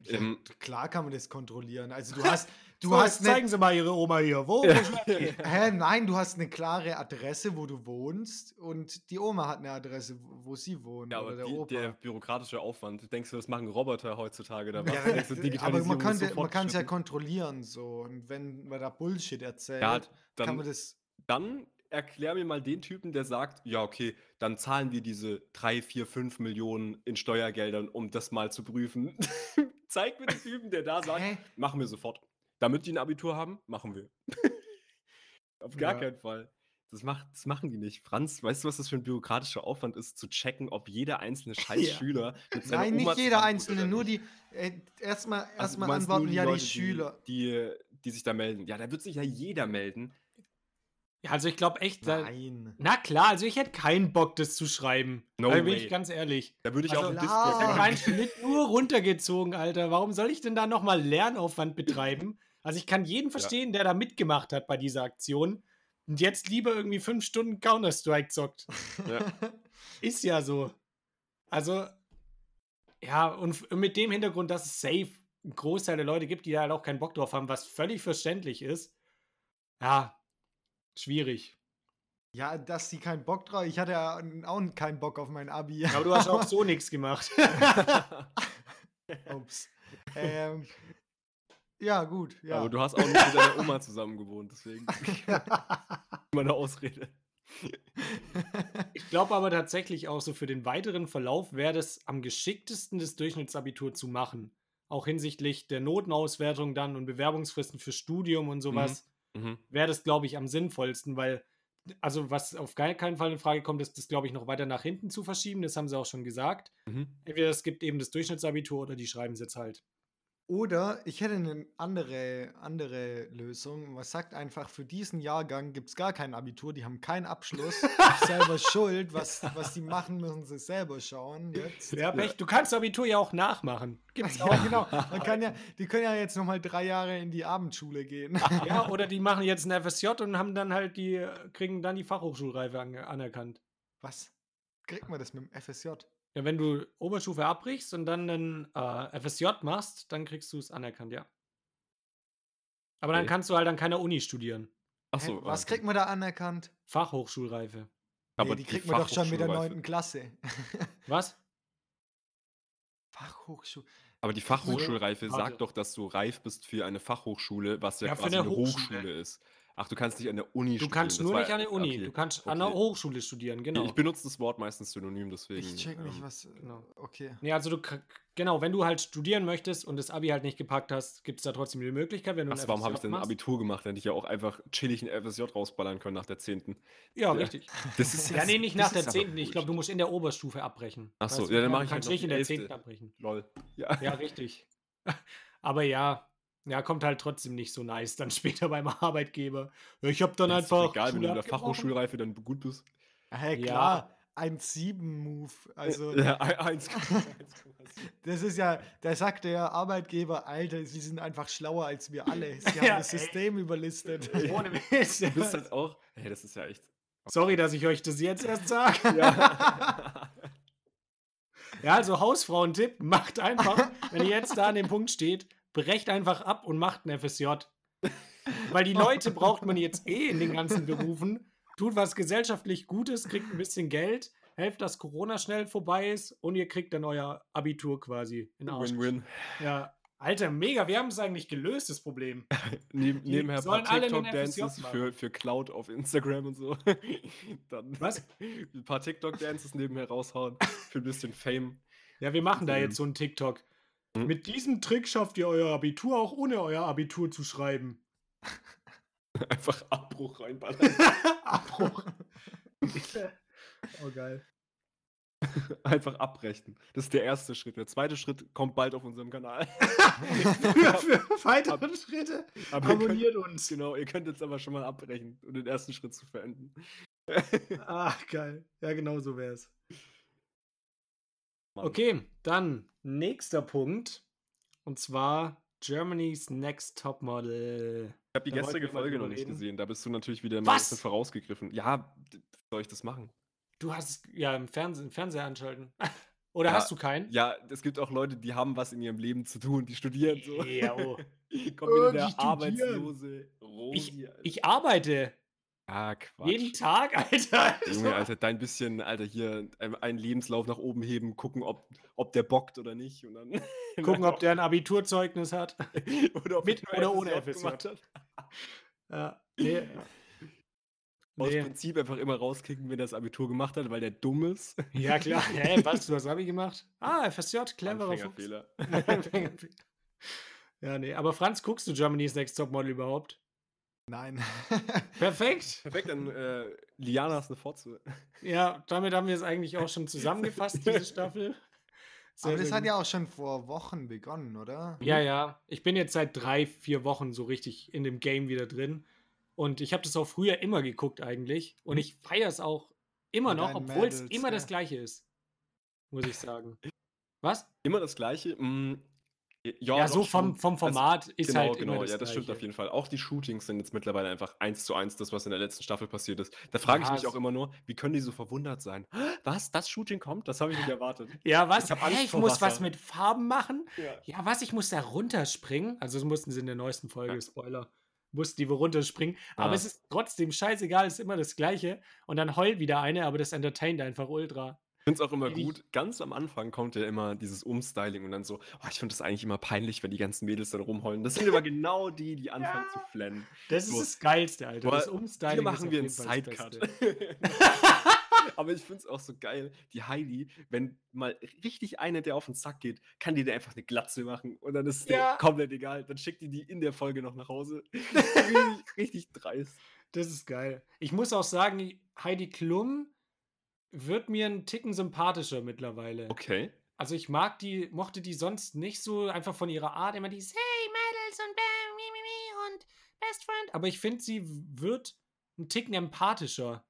d- Ähm, klar kann man das kontrollieren. Also du hast, du So, hast zeigen Sie mal Ihre Oma hier. Wo? Ja. Hä, nein, du hast eine klare Adresse, wo du wohnst und die Oma hat eine Adresse, wo sie wohnt Ja, oder aber der die, Opa. der bürokratische Aufwand, denkst du, das machen Roboter heutzutage? Da Ja, was? Denkst du, aber man kann kann es ja kontrollieren so und wenn man da Bullshit erzählt, Ja, kann dann, man das dann erklär mir mal den Typen, der sagt, ja, okay, dann zahlen wir diese 3, 4, 5 Millionen in Steuergeldern, um das mal zu prüfen. Zeig mir den Typen, der da sagt, Hä? machen wir sofort. Damit die ein Abitur haben, machen wir. Auf gar Ja. keinen Fall. Das, macht, das machen die nicht. Franz, weißt du, was das für ein bürokratischer Aufwand ist, zu checken, ob jeder einzelne Scheißschüler mit seiner Nein, nicht Oma jeder zusammen wohnt einzelne, nur nicht? die äh, erstmal Also, meinst nur antworten ja die Leute, Schüler. Die, die, die sich da melden. Ja, da wird sich ja jeder melden. Ja, also ich glaube echt, da, Nein. na klar, also ich hätte keinen Bock, das zu schreiben. No da bin way. ich ganz ehrlich. Da würde ich Also, auch im klar. Discord Ich habe meinen. Schnitt nur runtergezogen, Alter. Warum soll ich denn da nochmal Lernaufwand betreiben? Also ich kann jeden verstehen, der da mitgemacht hat bei dieser Aktion und jetzt lieber irgendwie fünf Stunden Counter-Strike zockt. Ja. Ist ja so. Also, ja, und mit dem Hintergrund, dass es safe einen Großteil der Leute gibt, die da halt auch keinen Bock drauf haben, was völlig verständlich ist. Ja, schwierig. Ja, dass sie keinen Bock drauf. Ich hatte ja auch keinen Bock auf mein Abi. Aber du hast auch so nichts gemacht. Ups. ähm, ja, gut. Ja. Aber du hast auch nicht mit deiner Oma zusammen gewohnt, deswegen meine Ausrede. Ich glaube aber tatsächlich auch so für den weiteren Verlauf wäre das am geschicktesten, das Durchschnittsabitur zu machen. Auch hinsichtlich der Notenauswertung dann und Bewerbungsfristen für Studium und sowas Mhm. wäre das, glaube ich, am sinnvollsten, weil, also was auf gar keinen Fall in Frage kommt, ist das, glaube ich, noch weiter nach hinten zu verschieben. Das haben sie auch schon gesagt. Mhm. Entweder es gibt eben das Durchschnittsabitur oder die schreiben es jetzt halt. Oder ich hätte eine andere, andere Lösung. Man sagt einfach, für diesen Jahrgang gibt es gar kein Abitur, die haben keinen Abschluss. selber schuld. Was, was die machen, müssen sie selber schauen jetzt. Ja, Pech, du kannst Abitur ja auch nachmachen. Gibt's auch. Ja, genau. Man kann ja, die können ja jetzt nochmal drei Jahre in die Abendschule gehen. Ja, oder die machen jetzt ein FSJ und haben dann halt die, kriegen dann die Fachhochschulreife ange- anerkannt. Was? Kriegt man das mit dem FSJ? Ja, wenn du Oberstufe abbrichst und dann ein äh, FSJ machst, dann kriegst du es anerkannt, ja. Aber dann Okay. kannst du halt an keiner Uni studieren. Achso. Hä, was kriegt man da anerkannt? Fachhochschulreife. nee, die kriegt man doch schon mit der 9. Klasse. Was? Fachhochschule. Aber die Fachhochschulreife sagt doch, dass du reif bist für eine Fachhochschule, was ja, Ja, für quasi eine eine Hochschule. Hochschule ist. Ach, du kannst nicht an der Uni Du studieren. kannst das nur war- nicht an der Uni. okay, Du kannst an der okay. Hochschule studieren, genau. Ich benutze das Wort meistens synonym, deswegen. Ich check nicht, ähm, was. genau. Okay. Nee, also du, genau, wenn du halt studieren möchtest und das Abi halt nicht gepackt hast, gibt es da trotzdem die Möglichkeit, wenn du ein Was, warum habe ich denn ein. Abitur gemacht? Hätte ich ja auch einfach chillig ein FSJ rausballern können nach der 10. Ja, Ja. richtig. Das ist Ja, nee, nicht nach der ist aber 10. Ich glaube, du musst in der Oberstufe abbrechen. Ach so, Weißt du, ja, dann du mach ich halt kannst noch nicht in der 11.. 10. abbrechen. Lol. Ja. Ja, richtig. Aber ja, ja, kommt halt trotzdem nicht so nice dann später beim Arbeitgeber. Ja, ich habe dann Ja, ist doch einfach. egal, wenn du Schule in der. Fachhochschulreife dann gut bist. Hey, Ja. klar. Ein 7-Move. Also, ja, ein- eins. das ist ja, da sagt der Arbeitgeber, Alter, sie sind einfach schlauer als wir alle. Sie haben Ja, das ey. System überlistet. Ohne Mist. Du bist halt auch. Hey, das ist ja echt. Sorry, dass ich euch das jetzt erst sage. Ja. Ja, also Hausfrauentipp, macht einfach, wenn ihr jetzt da an dem Punkt steht, brecht einfach ab und macht ein FSJ. Weil die Leute braucht man jetzt eh in den ganzen Berufen. Tut was gesellschaftlich Gutes, kriegt ein bisschen Geld, helft, dass Corona schnell vorbei ist und ihr kriegt dann euer Abitur quasi in. Win-win. Ja, Alter, mega, wir haben es eigentlich gelöst, das Problem. Neben, nebenher ein sollen paar TikTok-Dances für, für Cloud auf Instagram und so. Dann Was? Ein paar TikTok-Dances nebenher raushauen für ein bisschen Fame. Ja, wir machen da jetzt so einen TikTok. Hm? Mit diesem Trick schafft ihr euer Abitur auch ohne euer Abitur zu schreiben. Einfach Abbruch reinballern. Abbruch. oh, geil. Einfach abbrechen. Das ist der erste Schritt. Der zweite Schritt kommt bald auf unserem Kanal. für, für weitere Schritte Aber ihr abonniert könnt, uns. genau, ihr könnt jetzt aber schon mal abbrechen und den ersten Schritt zu verenden. Ah, geil. Ja, genau so wäre es. Okay, dann nächster Punkt. Und zwar Germany's Next Topmodel. Ich habe die Da gestrige Folge noch nicht reden. gesehen. Da bist du natürlich wieder mal ein bisschen vorausgegriffen. Ja, soll ich das machen? Du hast es ja im Fernsehen, Fernseher anschalten. Oder Ja, hast du keinen? Ja, es gibt auch Leute, die haben was in ihrem Leben zu tun, die studieren so. Ja, oh. Kommt wieder Oh, der studieren. arbeitslose Rosi. Alter. Ich arbeite ah, Quatsch. jeden Tag, Alter. Junge, Alter, dein bisschen, Alter, hier ein- einen Lebenslauf nach oben heben, gucken, ob, ob der bockt oder nicht. Und dann Gucken, ob der ein Abiturzeugnis hat. oder ob mit der oder ohne FSJ. Ja, nee. Aus nee. Prinzip einfach immer rauskicken, wenn er das Abitur gemacht hat, weil der dumm ist. Ja, klar. Hä, was? Du hast Abi gemacht? Ah, FSJ, cleverer Fuchs. Anfängerfehler. ja, nee. Aber Franz, guckst du Germany's Next Topmodel überhaupt? Nein. Perfekt. Perfekt, dann äh, Liana ist eine Fotze. Ja, damit haben wir es eigentlich auch schon zusammengefasst, diese Staffel. Sehr, Aber das hat ja auch schon vor Wochen begonnen, oder? Ja, ja. Ich bin jetzt seit drei, vier Wochen so richtig in dem Game wieder drin. Und ich habe das auch früher immer geguckt eigentlich. Und ich feiere es auch immer noch, obwohl es immer das ja. gleiche ist. Muss ich sagen. Was? Immer das Gleiche. Ja, Ja, so vom, vom Also, Format ist genau, halt genau, das ja, das stimmt auf jeden Fall. Auch die Shootings sind jetzt mittlerweile einfach eins zu eins das, was in der letzten Staffel passiert ist. Da frage ich mich auch immer nur, wie können die so verwundert sein? Was? Das Shooting kommt? Das habe ich nicht erwartet. Ja, was? Ich Angst ich muss was mit Farben machen? Ja. Ja, was? Ich muss da runterspringen. Also, das mussten sie in der neuesten Folge, Ja. Spoiler. Mussten die wo runterspringen. Aber Ah. es ist trotzdem scheißegal, es ist immer das Gleiche. Und dann heult wieder eine, aber das entertaint einfach ultra. Ich finde es auch immer gut. Ganz am Anfang kommt ja immer dieses Umstyling und dann so, oh, ich finde das eigentlich immer peinlich, wenn die ganzen Mädels dann rumheulen. Das sind aber genau die, die anfangen zu flennen. Das ist So. das Geilste, Alter. Boah, das Umstyling Hier machen ist wir einen Sidecut. Aber ich finde es auch so geil, die Heidi, wenn mal richtig eine der auf den Sack geht, kann die dir einfach eine Glatze machen und dann ist es Ja. komplett egal. Dann schickt die die in der Folge noch nach Hause. richtig, richtig dreist. Das ist geil. Ich muss auch sagen, Heidi Klum wird mir einen Ticken sympathischer mittlerweile. Okay. Also ich mag die, mochte die sonst nicht so, einfach von ihrer Art immer dieses Hey Mädels und bam, mi, mi, mi und Best Friend. Aber ich finde, sie wird einen Ticken empathischer.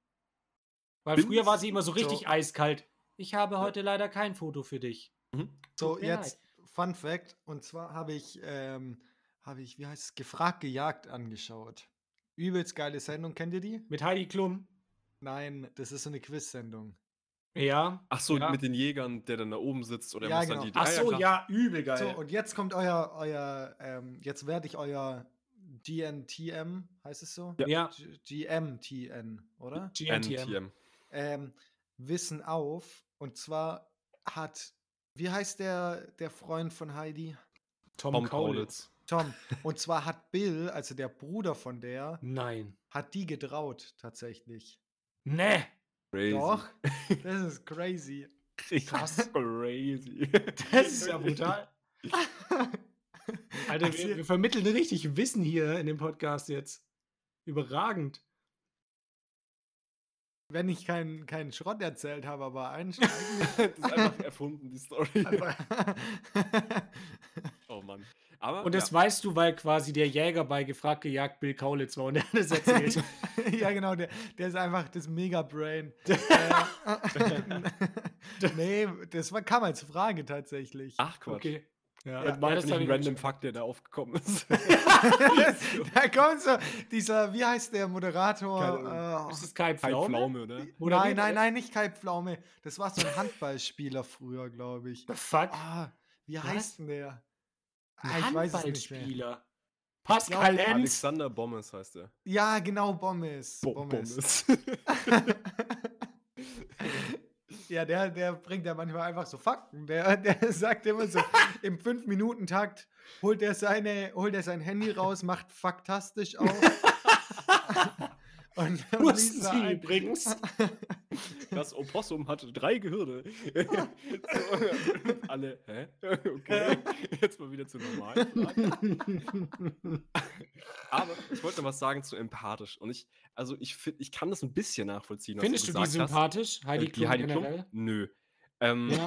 Weil Findest früher war sie immer so richtig So. eiskalt. Ich habe heute leider kein Foto für dich. Mhm. So, jetzt Fun Fact. Und zwar habe ich, ähm, habe ich, wie heißt es, gefragt, gejagt angeschaut. Übelst geile Sendung, kennt ihr die? Mit Heidi Klum. Nein, das ist so eine Quiz-Sendung. Ja. Ach so, Ja. mit den Jägern, der dann da oben sitzt oder er Ja, muss genau. dann die. Ach so, ja, übel geil. So, und jetzt kommt euer, euer, ähm, jetzt werde ich euer GNTM, heißt es so? Ja. GMTN, oder? GNTM. NTM. ähm, Wissen auf. Und zwar hat, wie heißt der, der Freund von Heidi? Tom, Tom. Kaulitz. Tom. Und zwar hat Bill, also der Bruder von der, Nein. hat die getraut, tatsächlich. Ne. Crazy. Doch, das ist crazy. Krass. Crazy. Das ist ja brutal. Alter, Also- wir, wir vermitteln richtig Wissen hier in dem Podcast jetzt. Überragend. Wenn ich keinen keinen Schrott erzählt habe, aber eigentlich. das ist einfach erfunden, die Story. Mann. Aber Und das ja, weißt du, weil quasi der Jäger bei Gefragt gejagt Bill Kaulitz war und er hat das erzählt. ja, genau, der, der ist einfach das Mega-Brain. äh, nee, das war, kam als Frage tatsächlich. ach Quatsch. okay. Ja, Das war ja, nicht hab ein random Fakt, der da aufgekommen ist. da kommt so dieser, wie heißt der Moderator? Keine Äh, Ist das Kai Kein Pflaume? Pflaume, oder? Oder nein, nein, nein, nicht Kai Pflaume. Das war so ein Handballspieler früher, glaube ich. The fuck? Ah, wie Was? heißt denn der? Handballspieler. Pascal Lenz. Alexander Bommes heißt er. Ja, genau, Bommes. Bo Bommes. Bommes. Ja, der, der bringt ja manchmal einfach so Fakten. Der, der sagt immer so, im 5-Minuten-Takt holt er seine, holt er sein Handy raus, macht faktastisch auf. und und Wussten Sie übrigens. Das Opossum hatte drei Gehirne. so, alle, hä? Okay, jetzt mal wieder zu normal. Aber ich wollte noch was sagen zu empathisch. Und ich, also ich finde, ich kann das ein bisschen nachvollziehen. was Findest du die gesagt hast. sympathisch? Heidi Äh, Klum Heidi generell? Nö. Ähm, Ja.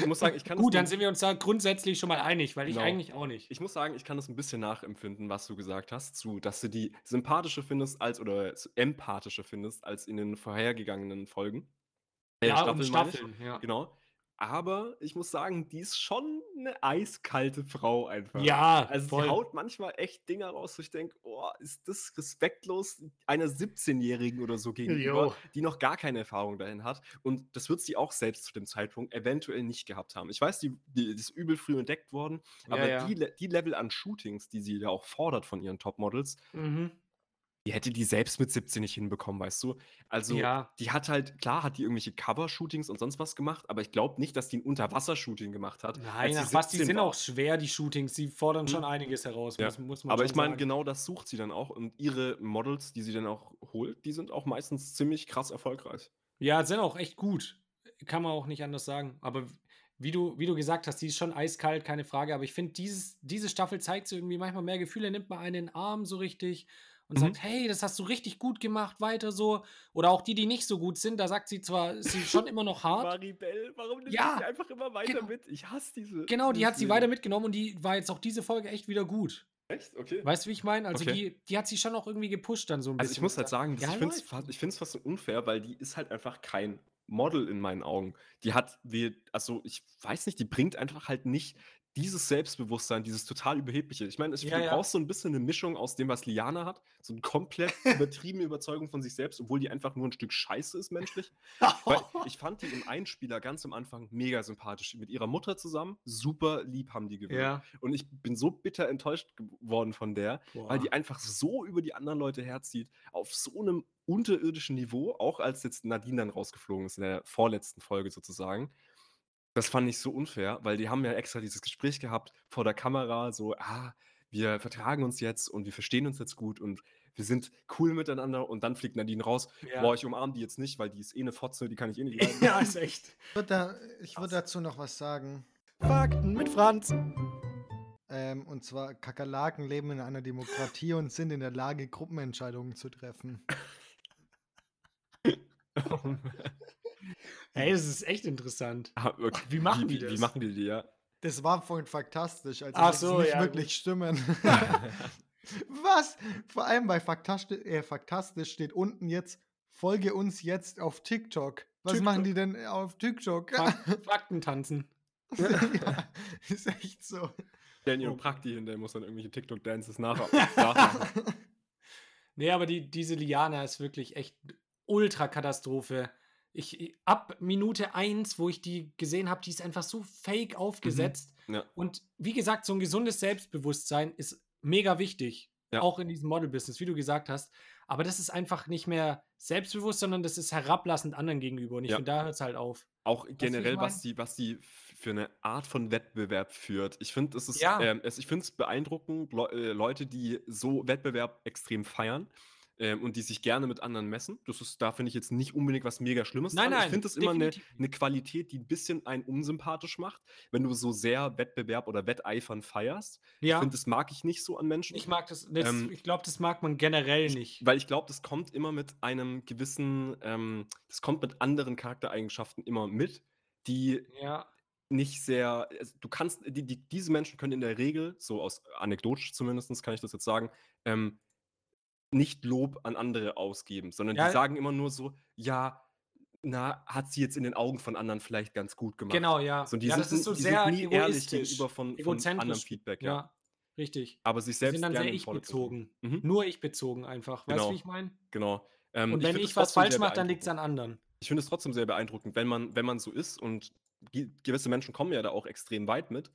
ich muss sagen, ich kann das Gut, dann sind wir uns da grundsätzlich schon mal einig, weil ich Genau. eigentlich auch nicht. Ich muss sagen, ich kann das ein bisschen nachempfinden, was du gesagt hast, zu, dass du die sympathischer findest als oder empathischer findest als in den vorhergegangenen Folgen. Ja, um Staffeln ich. Staffeln, ja. Genau. Aber ich muss sagen, die ist schon eine eiskalte Frau einfach. Ja, Also voll. sie haut manchmal echt Dinger raus, wo ich denke, oh, ist das respektlos einer 17-Jährigen oder so gegenüber, Jo. die noch gar keine Erfahrung dahin hat. Und das wird sie auch selbst zu dem Zeitpunkt eventuell nicht gehabt haben. Ich weiß, die, die ist übel früh entdeckt worden, Ja, aber ja. Die, Le- die Level an Shootings, die sie ja auch fordert von ihren Topmodels, Mhm. Die hätte die selbst mit 17 nicht hinbekommen, weißt du? Also, Ja. die hat halt, klar, hat die irgendwelche Cover-Shootings und sonst was gemacht, aber ich glaube nicht, dass die ein Unterwasser-Shooting gemacht hat. Nein, als sie ach was, die 17 sind war. auch schwer, die Shootings. Die fordern Hm. schon einiges heraus, Ja, muss, muss man Aber ich meine, genau das sucht sie dann auch. Und ihre Models, die sie dann auch holt, die sind auch meistens ziemlich krass erfolgreich. Ja, sind auch echt gut. Kann man auch nicht anders sagen. Aber wie du, wie du gesagt hast, die ist schon eiskalt, keine Frage. Aber ich finde, diese Staffel zeigt so irgendwie manchmal mehr Gefühle, nimmt mal einen in den Arm so richtig und Mhm. sagt, hey, das hast du richtig gut gemacht, weiter so. Oder auch die, die nicht so gut sind, da sagt sie zwar, sie ist schon immer noch hart. Maribel, warum nimmt Ja, sie einfach immer weiter genau. mit? Ich hasse diese. Genau, die hat sie weiter mitgenommen und die war jetzt auch diese Folge echt wieder gut. Echt? Okay. Weißt du, wie ich meine? Also Okay. die, die hat sie schon auch irgendwie gepusht dann so ein Also bisschen. ich muss halt sagen, Ja, ich finde es fast, ich find's fast unfair, weil die ist halt einfach kein Model in meinen Augen. Die hat, wie, also ich weiß nicht, die bringt einfach halt nicht dieses Selbstbewusstsein, dieses total überhebliche. Ich meine, Ja, du ja. brauchst so ein bisschen eine Mischung aus dem, was Liana hat, so eine komplett übertriebene Überzeugung von sich selbst, obwohl die einfach nur ein Stück Scheiße ist menschlich. Weil ich fand die im Einspieler ganz am Anfang mega sympathisch. Mit ihrer Mutter zusammen, super lieb haben die gewirkt. ja. Und ich bin so bitter enttäuscht geworden von der, weil die einfach so über die anderen Leute herzieht, auf so einem unterirdischen Niveau, auch als jetzt Nadine dann rausgeflogen ist, in der vorletzten Folge sozusagen. Das fand ich so unfair, weil die haben ja extra dieses Gespräch gehabt vor der Kamera, so, ah, wir vertragen uns jetzt und wir verstehen uns jetzt gut und wir sind cool miteinander und dann fliegt Nadine raus. Ja. Boah, ich umarme die jetzt nicht, weil die ist eh eine Fotze, die kann ich eh nicht leiden. ja, ist echt. Ich würde da, ich würd dazu noch was sagen. Fakten mit Franz. Ähm, und zwar, Kakerlaken leben in einer Demokratie und sind in der Lage, Gruppenentscheidungen zu treffen. Ey, das ist echt interessant. Ah, okay. Wie machen wie, die wie, Wie das? machen die die, ja? Das war vorhin faktastisch, also Ach das so, nicht ja, wirklich gut. stimmen. Was? Vor allem bei Faktastisch, äh, Faktastisch steht unten jetzt, folge uns jetzt auf TikTok. Was TikTok. machen die denn auf TikTok? Fak Fakten tanzen. ja, ist echt so. Ihren Oh. Prakti hin, der muss dann irgendwelche TikTok-Dances nach nachmachen. Nee, aber die, diese Liana ist wirklich echt Ultrakatastrophe. Ich, ich- ab Minute 1, wo ich die gesehen habe, die ist einfach so fake aufgesetzt. Ja. Und wie gesagt, so ein gesundes Selbstbewusstsein ist mega wichtig. Ja. Auch in diesem Model-Business, wie du gesagt hast. Aber das ist einfach nicht mehr selbstbewusst, sondern das ist herablassend anderen gegenüber. Und ich Ja. finde, da hört es halt auf. Auch wie ich generell, was die, was die für eine Art von Wettbewerb führt. Ich finde es ist, Ja. ähm, es, ich finde es beeindruckend, Leu äh, Leute, die so Wettbewerb extrem feiern ähm, und die sich gerne mit anderen messen. Das ist, da finde ich jetzt nicht unbedingt was mega Schlimmes. Nein, nein, Ich finde das immer eine, eine Qualität, die ein bisschen einen unsympathisch macht, wenn du so sehr Wettbewerb oder Wetteifern feierst. Ich Ja, finde, das mag ich nicht so an Menschen. ich mag das. das Ähm, ich glaube, das mag man generell nicht. Weil ich glaube, das kommt immer mit einem gewissen, ähm, das kommt mit anderen Charaktereigenschaften immer mit, die Ja, nicht sehr, also du kannst, die, die, diese Menschen können in der Regel, so aus anekdotisch zumindest kann ich das jetzt sagen, ähm, nicht Lob an andere ausgeben, sondern Ja. die sagen immer nur so, ja, na, hat sie jetzt in den Augen von anderen vielleicht ganz gut gemacht. genau, ja. So, die ja, sind, das ist so die sehr nie ehrlich gegenüber von, von anderem Feedback, ja. Ja, richtig. Aber sich Die selbst sind dann gerne sehr ich-bezogen. Mhm. Nur ich-bezogen einfach. Weißt du, Genau. wie ich meine? Genau. Ähm, Und wenn ich, es was falsch mache, dann liegt es an anderen. Ich finde es trotzdem sehr beeindruckend, wenn man, wenn man so ist und ge- gewisse Menschen kommen ja da auch extrem weit mit.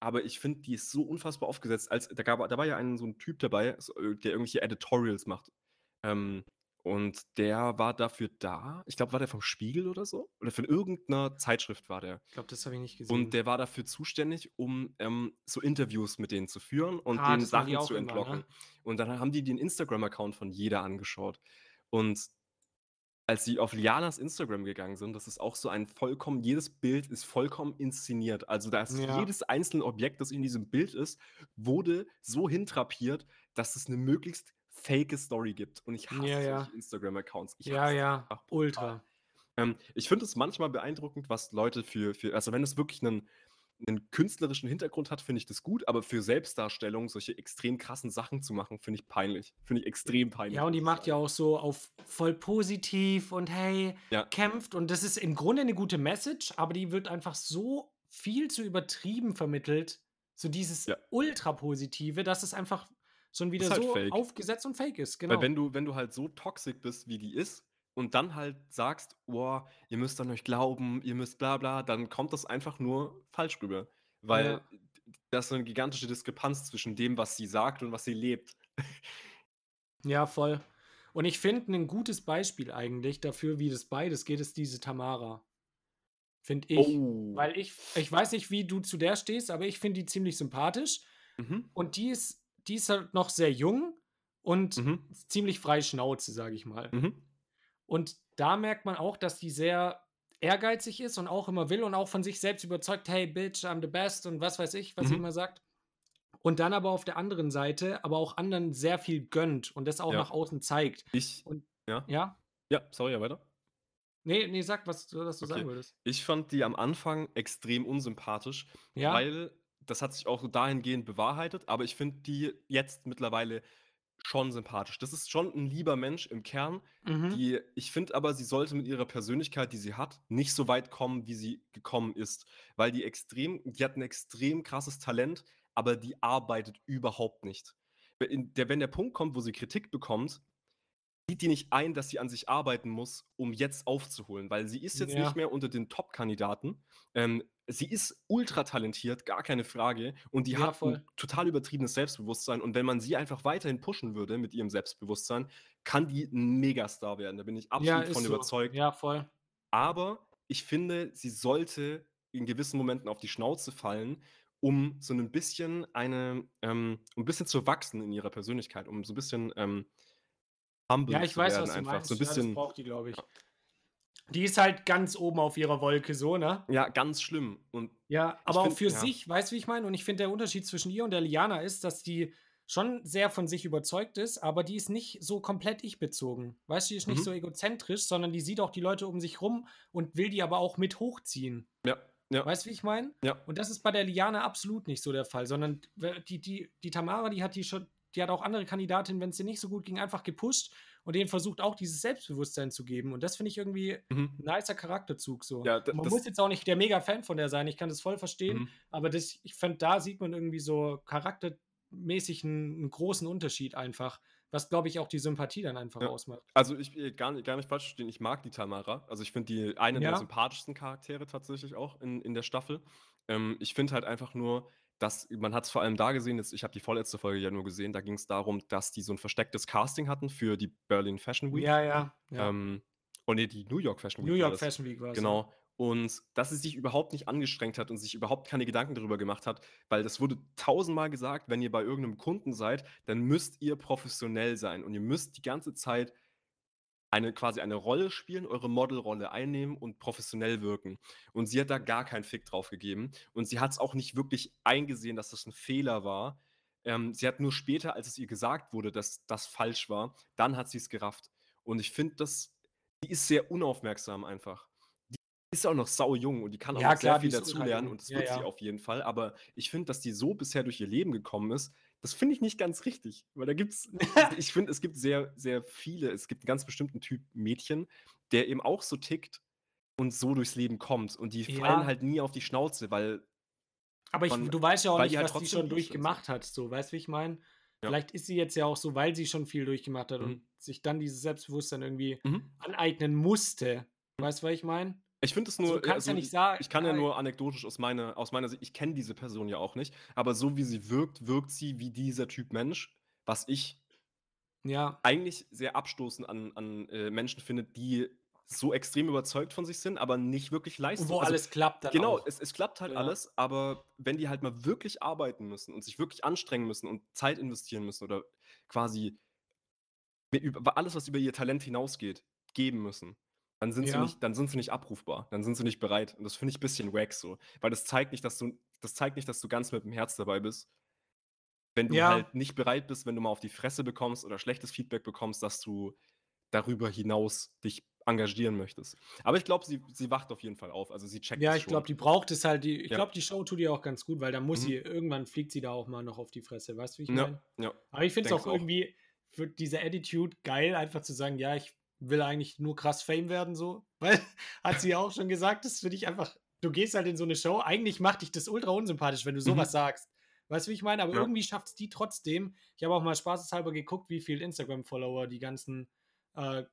Aber ich finde, die ist so unfassbar aufgesetzt. Als, da, gab, da war ja ein, so ein Typ dabei, äh, der irgendwelche Editorials macht. Ähm, und der war dafür da. Ich glaube, war der vom Spiegel oder so? Oder von irgendeiner Zeitschrift war der. Ich glaube, das habe ich nicht gesehen. Und der war dafür zuständig, um ähm, so Interviews mit denen zu führen und Ah, denen Sachen zu immer, entlocken. ne? Und dann haben die den Instagram-Account von jeder angeschaut. Und als sie auf Lianas Instagram gegangen sind, das ist auch so ein vollkommen, jedes Bild ist vollkommen inszeniert. Also da ist Ja. jedes einzelne Objekt, das in diesem Bild ist, wurde so hintrapiert, dass es eine möglichst fake Story gibt. Und ich hasse Ja, ja. Instagram-Accounts. Ich ja, hasse ja, einfach ultra. Ähm, ich finde es manchmal beeindruckend, was Leute für für also, wenn es wirklich 'nen 'nen künstlerischen Hintergrund hat, finde ich das gut, aber für Selbstdarstellung solche extrem krassen Sachen zu machen, finde ich peinlich. Finde ich extrem peinlich, Ja, und die macht ja auch so auf voll positiv und hey, Ja. kämpft und das ist im Grunde 'ne gute Message, aber die wird einfach so viel zu übertrieben vermittelt, so dieses Ja. Ultrapositive, dass es einfach schon wieder halt so fake. aufgesetzt und fake ist, Weil genau. wenn du wenn du halt so toxic bist, wie die ist und dann halt sagst: „Boah, ihr müsst an euch glauben, ihr müsst bla bla“, dann kommt das einfach nur falsch rüber, weil Ja. d da ist so 'ne gigantische Diskrepanz zwischen dem, was sie sagt und was sie lebt. Ja, voll. Und ich finde 'nen gutes Beispiel eigentlich dafür, wie das beides geht, ist diese Tamara. Finde ich. Oh. Weil ich ich weiß nicht, wie du zu der stehst, aber ich finde die ziemlich sympathisch Mhm. und die ist die ist halt noch sehr jung und Mhm. ziemlich frei Schnauze, sage ich mal. Mhm. Und da merkt man auch, dass die sehr ehrgeizig ist und auch immer will und auch von sich selbst überzeugt: „Hey Bitch, I'm the best“ und was weiß ich, was sie Mhm. immer sagt. Und dann aber auf der anderen Seite aber auch anderen sehr viel gönnt und das auch Ja. nach außen zeigt. Ich Und ja? ja? Ja, sorry, ja, weiter. Ne, ne, sag, was du was du Okay. sagen wolltest. Ich fand die am Anfang extrem unsympathisch, Ja? weil das hat sich auch dahingehend bewahrheitet, aber ich finde die jetzt mittlerweile schon sympathisch. Das ist schon 'n lieber Mensch im Kern, Mhm. die ich finde aber, sie sollte mit ihrer Persönlichkeit, die sie hat, nicht so weit kommen, wie sie gekommen ist, weil die extrem die hat 'n extrem krasses Talent, aber die arbeitet überhaupt nicht. We in der wenn der Punkt kommt, wo sie Kritik bekommt, sieht die nicht ein, dass sie an sich arbeiten muss, um jetzt aufzuholen, weil sie ist jetzt Ja. nicht mehr unter den Top-Kandidaten. Ähm, sie ist ultratalentiert, gar keine Frage, und die Ja, hat voll. total übertriebenes Selbstbewusstsein und wenn man sie einfach weiterhin pushen würde mit ihrem Selbstbewusstsein, kann die 'n Megastar werden. Da bin ich Ja, absolut ist von so. überzeugt. Ja, voll. Aber ich finde, sie sollte in gewissen Momenten auf die Schnauze fallen, um so 'nen bisschen eine ähm, um 'n bisschen zu wachsen in ihrer Persönlichkeit, um so 'n bisschen, ähm, humble Ja, ich zu weiß, werden was du einfach. So 'n meinst. Ja, das bisschen braucht die, glaube ich. Die ist halt ganz oben auf ihrer Wolke so, ne? Ja, ganz schlimm und Ja, aber auch finde für ja. sich, weißt du, wie ich meine? Und ich finde, der Unterschied zwischen ihr und der Liana ist, dass die schon sehr von sich überzeugt ist, aber die ist nicht so komplett ich-bezogen. Weißt du, die ist nicht Mhm. so egozentrisch, sondern die sieht auch die Leute um sich rum und will die aber auch mit hochziehen. Ja, ja. Weißt du, wie ich meine? Ja. Und das ist bei der Liana absolut nicht so der Fall, sondern die die die Tamara, die hat die schon die hat auch andere Kandidatinnen, wenn's ihr nicht so gut ging, einfach gepusht und denen versucht auch dieses Selbstbewusstsein zu geben. Und das finde ich irgendwie Mhm. 'n nicer Charakterzug so. Ja, Man muss jetzt auch nicht der Mega-Fan von der sein, ich kann das voll verstehen, Mhm. aber das ich finde, da sieht man irgendwie so charaktermäßig 'n 'n großen Unterschied einfach, was, glaube ich, auch die Sympathie dann einfach Ja. ausmacht. Also, ich will gar nicht gar nicht falsch verstehen, ich mag die Tamara. Also, ich finde die eine der Ja. sympathischsten Charaktere tatsächlich auch in in der Staffel. Ähm, ich finde halt einfach nur, dass man hat's vor allem da gesehen, jetzt ich habe die vorletzte Folge ja nur gesehen, da ging's darum, dass die so 'n verstecktes Casting hatten für die Berlin Fashion Week. Ja, ja, ja. Ähm, oh ne, die New York Fashion New Week war York das. Fashion Week war's, ja. Genau. Und dass sie sich überhaupt nicht angestrengt hat und sich überhaupt keine Gedanken darüber gemacht hat, weil das wurde tausendmal gesagt, wenn ihr bei irgend 'nem Kunden seid, dann müsst ihr professionell sein und ihr müsst die ganze Zeit eine quasi eine Rolle spielen, eure Modelrolle einnehmen und professionell wirken. Und sie hat da gar keinen Fick drauf gegeben und sie hat's auch nicht wirklich eingesehen, dass das 'n Fehler war. Ähm, sie hat nur später, als es ihr gesagt wurde, dass das falsch war, dann hat sie's gerafft. Und ich finde das die ist sehr unaufmerksam einfach. Die ist auch noch saujung und die kann auch Ja, noch sehr klar, viel ist ultra dazulernen jung. und das Ja, wird sie ja. auf jeden Fall, aber ich finde, dass die so bisher durch ihr Leben gekommen ist, das finde ich nicht ganz richtig, weil da gibt's ich finde, es gibt sehr, sehr viele es gibt 'n ganz bestimmten Typ Mädchen, der eben auch so tickt und so durchs Leben kommt und die fallen Ja. halt nie auf die Schnauze, weil Aber ich man du weißt ja auch nicht, die halt was die trotzdem schon sind durchgemacht hat, so, weißt du, wie ich meine? Ja. Vielleicht ist sie jetzt ja auch so, weil sie schon viel durchgemacht hat Mhm. und sich dann dieses Selbstbewusstsein irgendwie Mhm. aneignen musste. Weißt du, was ich meine? Ich finde es Also, nur du kannst ja also, nicht ich sagen ich kann ja nur anekdotisch aus meiner aus meiner Sicht ich kenne diese Person ja auch nicht, aber so wie sie wirkt, wirkt sie wie dieser Typ Mensch, was ich Ja. eigentlich sehr abstoßend an an, äh, Menschen finde, die so extrem überzeugt von sich sind, aber nicht wirklich Und Leistung wo also, alles klappt dann genau, auch. es es klappt halt Ja. alles, aber wenn die halt mal wirklich arbeiten müssen und sich wirklich anstrengen müssen und Zeit investieren müssen oder quasi alles, was über ihr Talent hinausgeht, geben müssen, dann sind sie Ja. nicht dann sind sie nicht abrufbar, dann sind sie nicht bereit und das finde ich bisschen wack so, weil das zeigt nicht, dass du das zeigt nicht, dass du ganz mit'm Herz dabei bist. Wenn du Ja. halt nicht bereit bist, wenn du mal auf die Fresse bekommst oder schlechtes Feedback bekommst, dass du darüber hinaus dich engagieren möchtest. Aber ich glaube, sie, sie wacht auf jeden Fall auf. Also sie checkt Ja, ich glaube, die braucht es halt. Die, ich Ja. glaube, die Show tut ihr auch ganz gut, weil dann muss Mhm. sie, irgendwann fliegt sie da auch mal noch auf die Fresse. Weißt du, wie ich Ja, meine? ja. Aber ich finde es auch auch. irgendwie für diese Attitude geil, einfach zu sagen, ja, ich will eigentlich nur krass Fame werden, so. Weil, hat sie ja auch schon gesagt, das finde ich einfach, du gehst halt in so eine Show, eigentlich macht dich das ultra unsympathisch, wenn du sowas sagst. Weißt du, wie ich meine? Aber Mhm. Ja. irgendwie schafft es die trotzdem. Ich habe auch mal spaßeshalber geguckt, wie viel Instagram-Follower die ganzen äh,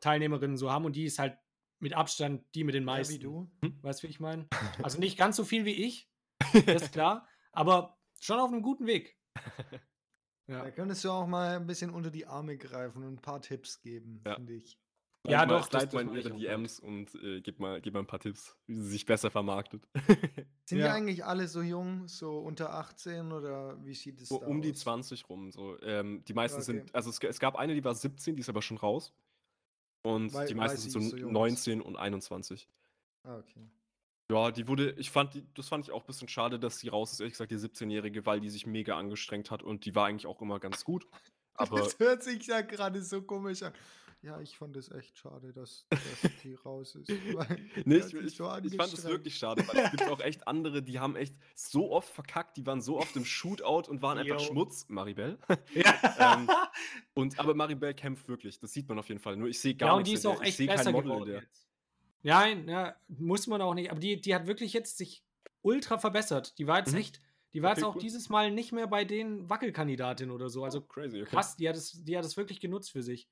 Teilnehmerinnen so haben und die ist halt mit Abstand die mit den Ja, meisten. wie du. Weißt du, wie ich meine? Also nicht ganz so viel wie ich, das ist klar, aber schon auf einem guten Weg. Ja. Da könntest du auch mal ein bisschen unter die Arme greifen und ein paar Tipps geben, Ja. finde ich. Ja, mal- doch, das- mal in ihre DMs und äh, gib, mal, gib mal ein paar Tipps, wie sie sich besser vermarktet. Sind Ja. die eigentlich alle so jung, so unter 18 oder wie sieht es So da um die aus? 20 rum. So. Ähm, die meisten Okay. sind, also es, es gab eine, die war 17, die ist aber schon raus. Und Weil- die meisten sind so, so jung ist. 19 und 21. Ah, okay. Ja, die wurde, ich fand, die, das fand ich auch ein bisschen schade, dass sie raus ist, ehrlich gesagt, die 17-Jährige, weil die sich mega angestrengt hat und die war eigentlich auch immer ganz gut. Aber das hört sich ja gerade so komisch an. Ja, ich fand es echt schade, dass, dass die raus ist. Nee, ich, ich, so ich fand es wirklich schade, weil es gibt auch echt andere, die haben echt so oft verkackt, die waren so oft im Shootout und waren einfach Jo. Schmutz, Maribel. Ja. Ähm, Und aber Maribel kämpft wirklich, das sieht man auf jeden Fall. Nur ich sehe gar ja, und nichts die ist in auch echt sehe besser kein Model in geworden der. jetzt. Nein, ja, muss man auch nicht. Aber die, die hat wirklich jetzt sich ultra verbessert. Die war jetzt Mhm. echt, die war Okay, jetzt auch cool. dieses Mal nicht mehr bei den Wackelkandidatinnen oder so. Also Oh, crazy, okay. krass, die hat es, die hat es wirklich genutzt für sich.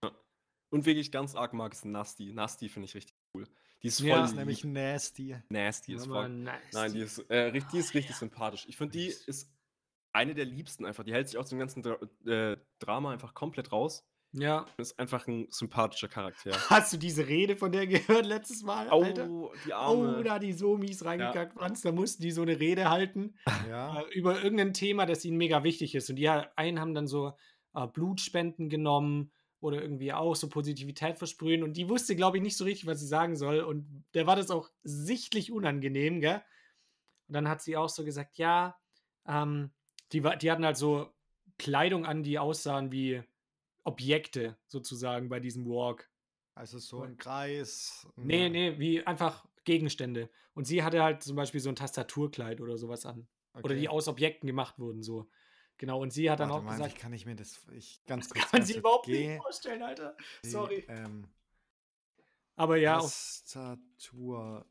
Und wen ich ganz arg mag, ist Nasty. Nasty finde ich richtig cool. Die ist voll Ja. Ist nämlich nasty. nasty as Aber fuck. nice. Nein, die ist, äh, richtig, die ist richtig sympathisch. Ich finde, die ist eine der liebsten einfach. Die hält sich aus dem ganzen Dra äh, Drama einfach komplett raus. Ja. Ist einfach ein sympathischer Charakter. Hast du diese Rede von der gehört letztes Mal, Alter? Oh, die Oh, Arme. da hat die so mies reingekackt, Franz. Da mussten die so eine Rede halten Ja. äh, über irgendein Thema, das ihnen mega wichtig ist. Und die einen haben dann so äh, Blutspenden genommen oder irgendwie auch so Positivität versprühen. Und die wusste, glaube ich, nicht so richtig, was sie sagen soll. Und der war das auch sichtlich unangenehm, gell? Und dann hat sie auch so gesagt, ja, ähm, die, die hatten halt so Kleidung an, die aussahen wie Objekte sozusagen bei diesem Walk. Also so ein Kreis. Nee, nee, wie einfach Gegenstände. Und sie hatte halt zum Beispiel so ein Tastaturkleid oder sowas an. Oder die Okay. aus Objekten gemacht wurden, so. Genau, und sie hat dann Warte auch mal, gesagt, wie kann ich mir das ich, ganz kurz kann sie kurz, überhaupt geh- nicht vorstellen, Alter. geh, Sorry. Ähm, Aber ja, Tastatur.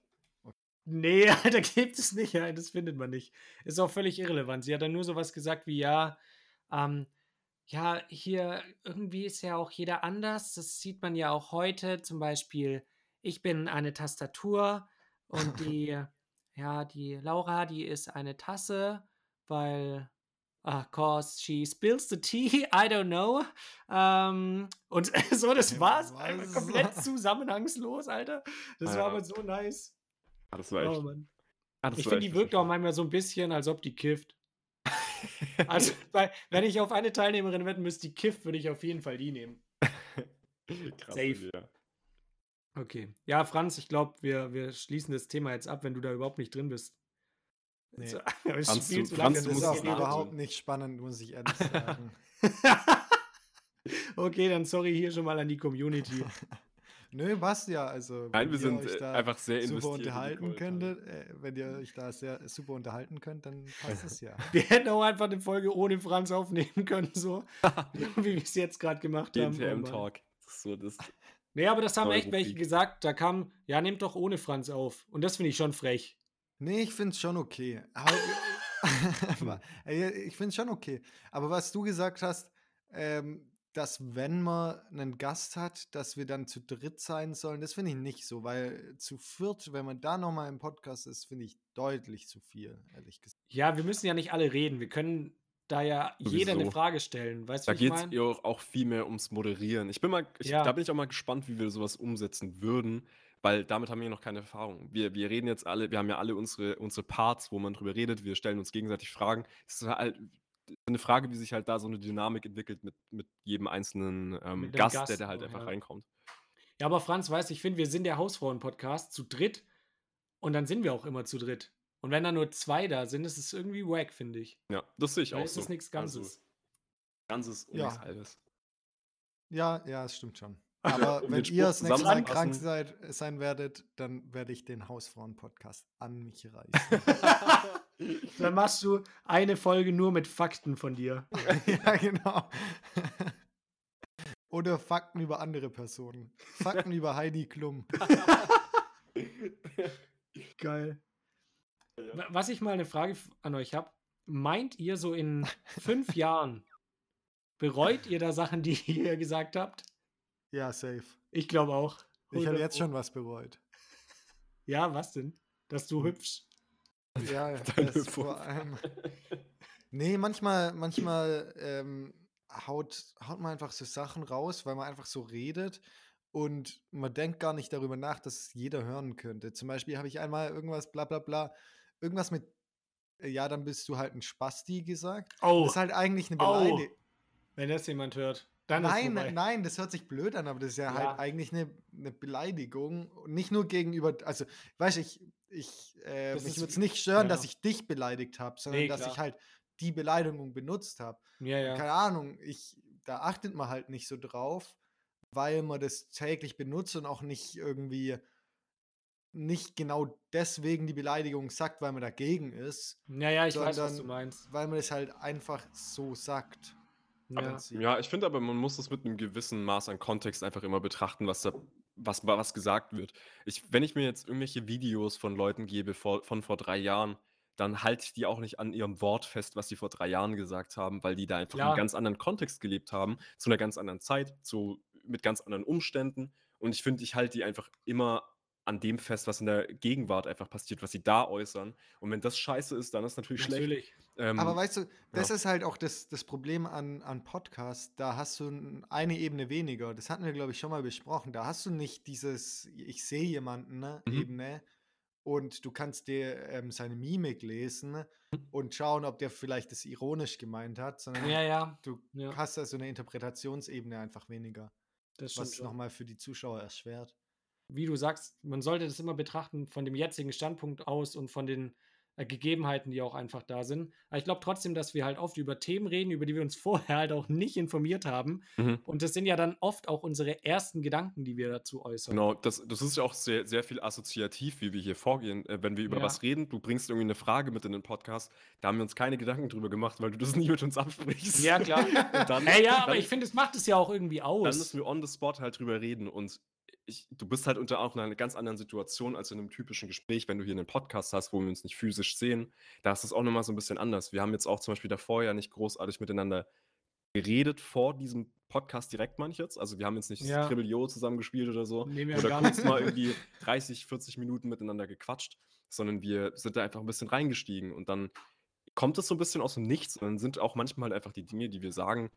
nee, Alter, gibt es nicht. Ja, das findet man nicht. Ist auch völlig irrelevant. Sie hat dann nur sowas gesagt wie, ja, ähm, ja, hier irgendwie ist ja auch jeder anders. Das sieht man ja auch heute. Zum Beispiel, ich bin eine Tastatur und die, ja, die Laura, die ist eine Tasse, weil, ah, cause she spills the tea, I don't know. Ähm, und so, das war's. was? Einfach komplett zusammenhangslos, Alter. Das Ja. war aber so nice. Ah, das war echt. Oh, ah, Ich finde, die wirkt auch manchmal so ein bisschen, als ob die kifft. Also, weil, wenn ich auf eine Teilnehmerin wetten müsste, die kifft, würde ich auf jeden Fall die nehmen. Krass. Safe. Ja. Okay. Ja, Franz, ich glaube, wir, wir schließen das Thema jetzt ab, wenn du da überhaupt nicht drin bist. Nee. So, aber es ist Franz, viel du- zu Franz, du ist musst auch überhaupt nicht spannend, muss ich ehrlich sagen. okay, dann sorry hier schon mal an die Community. Nö, passt ja. Also, Nein, wenn wir ihr sind euch äh, da einfach sehr super unterhalten könntet, äh, wenn ihr euch da sehr super unterhalten könnt, dann passt es ja. Wir hätten auch einfach eine Folge ohne Franz aufnehmen können, so wie wir es jetzt gerade gemacht haben. Oh. GNTM-Talk. Das ist so das. Nee, aber das haben echt welche gesagt. Da kam, ja, nehmt doch ohne Franz auf. Und das finde ich schon frech. Nee, ich finde es schon okay. Aber, ich finde es schon okay. Aber was du gesagt hast, ähm, dass wenn man einen Gast hat, dass wir dann zu dritt sein sollen, das finde ich nicht so, weil zu viert, wenn man da nochmal im Podcast ist, finde ich deutlich zu viel, ehrlich gesagt. Ja, wir müssen ja nicht alle reden. Wir können da ja jeder eine Sowieso. Frage stellen. Weißt du, Da geht es ja auch, auch viel mehr ums Moderieren. Ich bin mal, ich, Ja. da bin ich auch mal gespannt, wie wir sowas umsetzen würden, weil damit haben wir noch keine Erfahrung. Wir, wir reden jetzt alle, wir haben ja alle unsere, unsere Parts, wo man drüber redet, wir stellen uns gegenseitig Fragen. Es ist halt eine Frage, wie sich halt da so eine Dynamik entwickelt mit, mit jedem einzelnen ähm, Mit dem Gast, der Gast da halt auch, einfach ja. reinkommt. Ja, aber Franz, weißt du, ich finde, wir sind der Hausfrauen-Podcast zu dritt und dann sind wir auch immer zu dritt. Und wenn da nur zwei da sind, ist es irgendwie wack, finde ich. Ja, das sehe ich Weil auch es so. ist nichts Also, Ganzes. Ganzes und Ja. nichts Halbes. Ja, ja, es stimmt schon. Aber wenn ihr das nächste Mal krank seid, sein werdet, dann werde ich den Hausfrauen-Podcast an mich reißen. Dann machst du eine Folge nur mit Fakten von dir. ja, genau. Oder Fakten über andere Personen. Fakten über Heidi Klum. Geil. Wa- Was ich mal eine Frage an euch habe, meint ihr so in fünf Jahren, bereut ihr da Sachen, die ihr gesagt habt? Ja, safe. Ich glaube auch. Ich habe 100 jetzt schon was bereut. Ja, was denn? Dass du hübsch. Ja, das vor allem. Nee, manchmal, manchmal ähm, haut, haut man einfach so Sachen raus, weil man einfach so redet und man denkt gar nicht darüber nach, dass es jeder hören könnte. Zum Beispiel habe ich einmal irgendwas, bla bla bla, irgendwas mit, äh, ja, dann bist du halt ein Spasti gesagt. Oh, Das ist halt eigentlich eine. Beleidigung. wenn das jemand hört, dann Nein, nein, das hört sich blöd an, aber das ist ja, Ja. halt eigentlich eine, eine Beleidigung. Nicht nur gegenüber, also, weißt du, ich, ich, äh, mich würde es nicht stören, ja. dass ich dich beleidigt habe, sondern Nee, dass ich halt die Beleidigung benutzt habe. Ja, ja. Keine Ahnung, ich, da achtet man halt nicht so drauf, weil man das täglich benutzt und auch nicht irgendwie nicht genau deswegen die Beleidigung sagt, weil man dagegen ist, Ja, ja, ich weiß, was du meinst. weil man es halt einfach so sagt. Ja. Ja, ich finde aber, man muss das mit einem gewissen Maß an Kontext einfach immer betrachten, was da, was, was gesagt wird. Ich, wenn ich mir jetzt irgendwelche Videos von Leuten gebe vor, von vor drei Jahren, dann halte ich die auch nicht an ihrem Wort fest, was sie vor drei Jahren gesagt haben, weil die da einfach in Klar. einem ganz anderen Kontext gelebt haben, zu einer ganz anderen Zeit, zu, mit ganz anderen Umständen. Und ich finde, ich halte die einfach immer an dem fest, was in der Gegenwart einfach passiert, was sie da äußern. Und wenn das scheiße ist, dann ist natürlich, schlecht. Natürlich. Ähm, Aber weißt du, das ja. ist halt auch das, das Problem an, an Podcasts. Da hast du eine Ebene weniger. Das hatten wir, glaube ich, schon mal besprochen. Da hast du nicht dieses Ich sehe jemanden ne, Mhm. Ebene und du kannst dir ähm, seine Mimik lesen und schauen, ob der vielleicht das ironisch gemeint hat, sondern Ja, ja. du Ja. hast da so eine Interpretationsebene einfach weniger, Das was nochmal für die Zuschauer erschwert. Wie du sagst, man sollte das immer betrachten von dem jetzigen Standpunkt aus und von den äh, Gegebenheiten, die auch einfach da sind. Aber ich glaube trotzdem, dass wir halt oft über Themen reden, über die wir uns vorher halt auch nicht informiert haben. Mhm. Und das sind ja dann oft auch unsere ersten Gedanken, die wir dazu äußern. Genau, das, das ist ja auch sehr, sehr viel assoziativ, wie wir hier vorgehen. Äh, wenn wir über Ja. was reden, du bringst irgendwie eine Frage mit in den Podcast, da haben wir uns keine Gedanken drüber gemacht, weil du das nie mit uns absprichst. Ja, klar. Dann, Hey, ja, aber dann, ich finde, es macht es ja auch irgendwie dann aus. müssen wir on the spot halt drüber reden. Und ich, du bist halt unter auch in einer ganz anderen Situation als in einem typischen Gespräch, wenn du hier einen Podcast hast, wo wir uns nicht physisch sehen. Da ist es auch nochmal so ein bisschen anders. Wir haben jetzt auch zum Beispiel davor ja nicht großartig miteinander geredet vor diesem Podcast direkt, meine ich jetzt. Also wir haben jetzt nicht Ja. Skribbelio zusammengespielt oder so. Nee, wir haben oder gar kurz nicht. mal irgendwie 30, 40 Minuten miteinander gequatscht, sondern wir sind da einfach ein bisschen reingestiegen und dann kommt es so ein bisschen aus dem Nichts und dann sind auch manchmal einfach die Dinge, die wir sagen,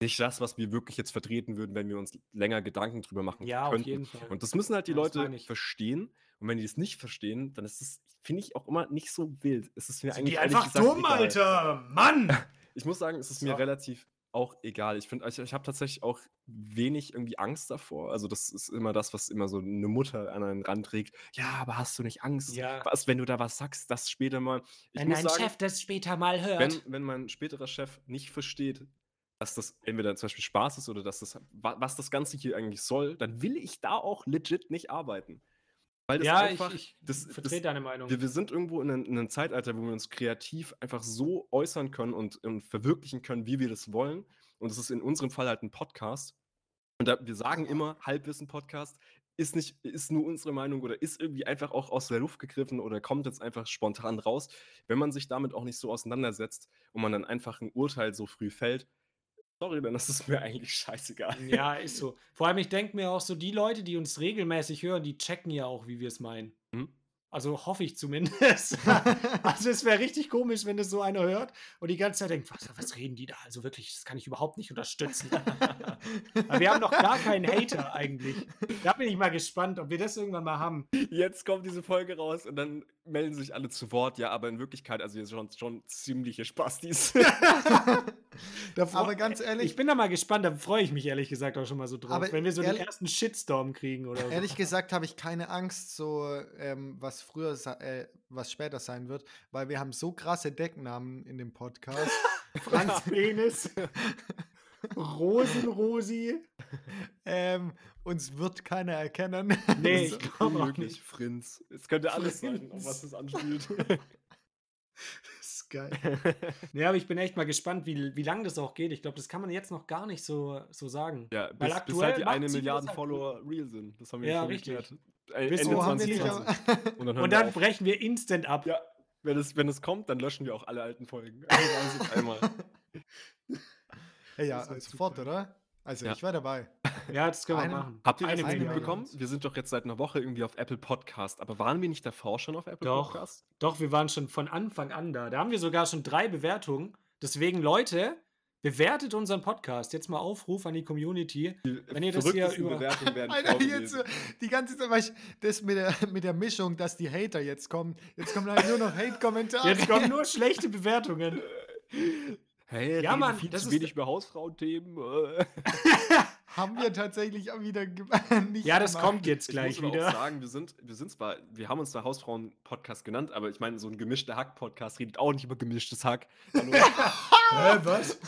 nicht das, was wir wirklich jetzt vertreten würden, wenn wir uns länger Gedanken drüber machen Ja, auf könnten. jeden Fall. Und das müssen halt die das Leute verstehen. Und wenn die das nicht verstehen, dann ist es, finde ich, auch immer nicht so wild. Es ist mir Sind eigentlich die einfach gesagt dumm, egal. Alter! Mann! Ich muss sagen, es ist So. mir relativ auch egal. Ich finde, ich, ich habe tatsächlich auch wenig irgendwie Angst davor. Also das ist immer das, was immer so eine Mutter an einen ranträgt. Ja, aber hast du nicht Angst? Ja. Was, wenn du da was sagst, das später mal. Ich Wenn dein sagen, Chef das später mal hört. wenn, wenn mein späterer Chef nicht versteht, dass das entweder zum Beispiel Spaß ist oder dass das, wa- was das Ganze hier eigentlich soll, dann will ich da auch legit nicht arbeiten. Weil das ja, einfach, ich, ich das, vertrete das, deine Meinung. wir, wir sind irgendwo in einem, in einem Zeitalter, wo wir uns kreativ einfach so äußern können und, und verwirklichen können, wie wir das wollen. Und es ist in unserem Fall halt ein Podcast. Und da, wir sagen immer, Halbwissen-Podcast ist nicht, ist nur unsere Meinung oder ist irgendwie einfach auch aus der Luft gegriffen oder kommt jetzt einfach spontan raus. Wenn man sich damit auch nicht so auseinandersetzt und man dann einfach ein Urteil so früh fällt, sorry, dann ist es mir eigentlich scheißegal. Ja, ist so. Vor allem, ich denke mir auch so, die Leute, die uns regelmäßig hören, die checken ja auch, wie wir es meinen. Hm? Also hoffe ich zumindest. also es wäre richtig komisch, wenn das so einer hört und die ganze Zeit denkt, was, was reden die da? Also wirklich, das kann ich überhaupt nicht unterstützen. Aber wir haben noch gar keinen Hater eigentlich. Da bin ich mal gespannt, ob wir das irgendwann mal haben. Jetzt kommt diese Folge raus und dann melden sich alle zu Wort. Ja, aber in Wirklichkeit, also ihr seid schon, schon ziemliche Spastis. Aber ganz ehrlich- ich bin da mal gespannt, da freue ich mich ehrlich gesagt auch schon mal so drauf, Aber wenn wir so ehrlich- den ersten Shitstorm kriegen oder so. Ehrlich gesagt habe ich keine Angst, so ähm, was früher, äh, was später sein wird, weil wir haben so krasse Decknamen in dem Podcast. Franz Penis, Rosenrosi. ähm, uns wird keiner erkennen. Nee, Das ich ist glaube auch nicht. Frinz. Es könnte alles sein, auf Frinz. was es anspielt. Ist geil. Nee, aber ich bin echt mal gespannt, wie, wie lange das auch geht. Ich glaube, das kann man jetzt noch gar nicht so, so sagen. ja, Weil bis, bis aktuell halt die eine halt Follower real sind. Das haben wir Ja, schon richtig. geklärt. Bis Ende wo haben wir nicht 2020. Und dann, Und wir dann auf. brechen wir instant ab. Ja, wenn es, wenn es kommt, dann löschen wir auch alle alten Folgen. Also einmal. Ja, ja, sofort, oder? Also Ja. ich war dabei. Ja, das können wir Eine- machen. Habt ihr das Eine Milliarde. mitbekommen? Wir sind doch jetzt seit einer Woche irgendwie auf Apple Podcast. Aber waren wir nicht davor schon auf Apple Doch. Podcast? Doch, wir waren schon von Anfang an da. Da haben wir sogar schon drei Bewertungen. Deswegen, Leute, bewertet unseren Podcast. Jetzt mal Aufruf an die Community. Die Wenn ihr das hier verrücktesten über- Bewertungen werden Alter, jetzt vorgelesen. äh, die ganze Zeit, weißt, du, das mit der, mit der Mischung, dass die Hater jetzt kommen. Jetzt kommen halt nur noch Hate-Kommentare. Jetzt kommen nur schlechte Bewertungen. Hey, Ja, Mann, viel das zu ist- wenig über Hausfrauenthemen. Haben wir tatsächlich auch wieder nicht Ja, das gemacht. kommt jetzt Ich gleich muss aber wieder. auch sagen, wir sind, wir sind zwar, wir haben uns zwar Hausfrauen-Podcast genannt, aber ich meine, so ein gemischter Hack-Podcast redet auch nicht über gemischtes Hack. Hä, was?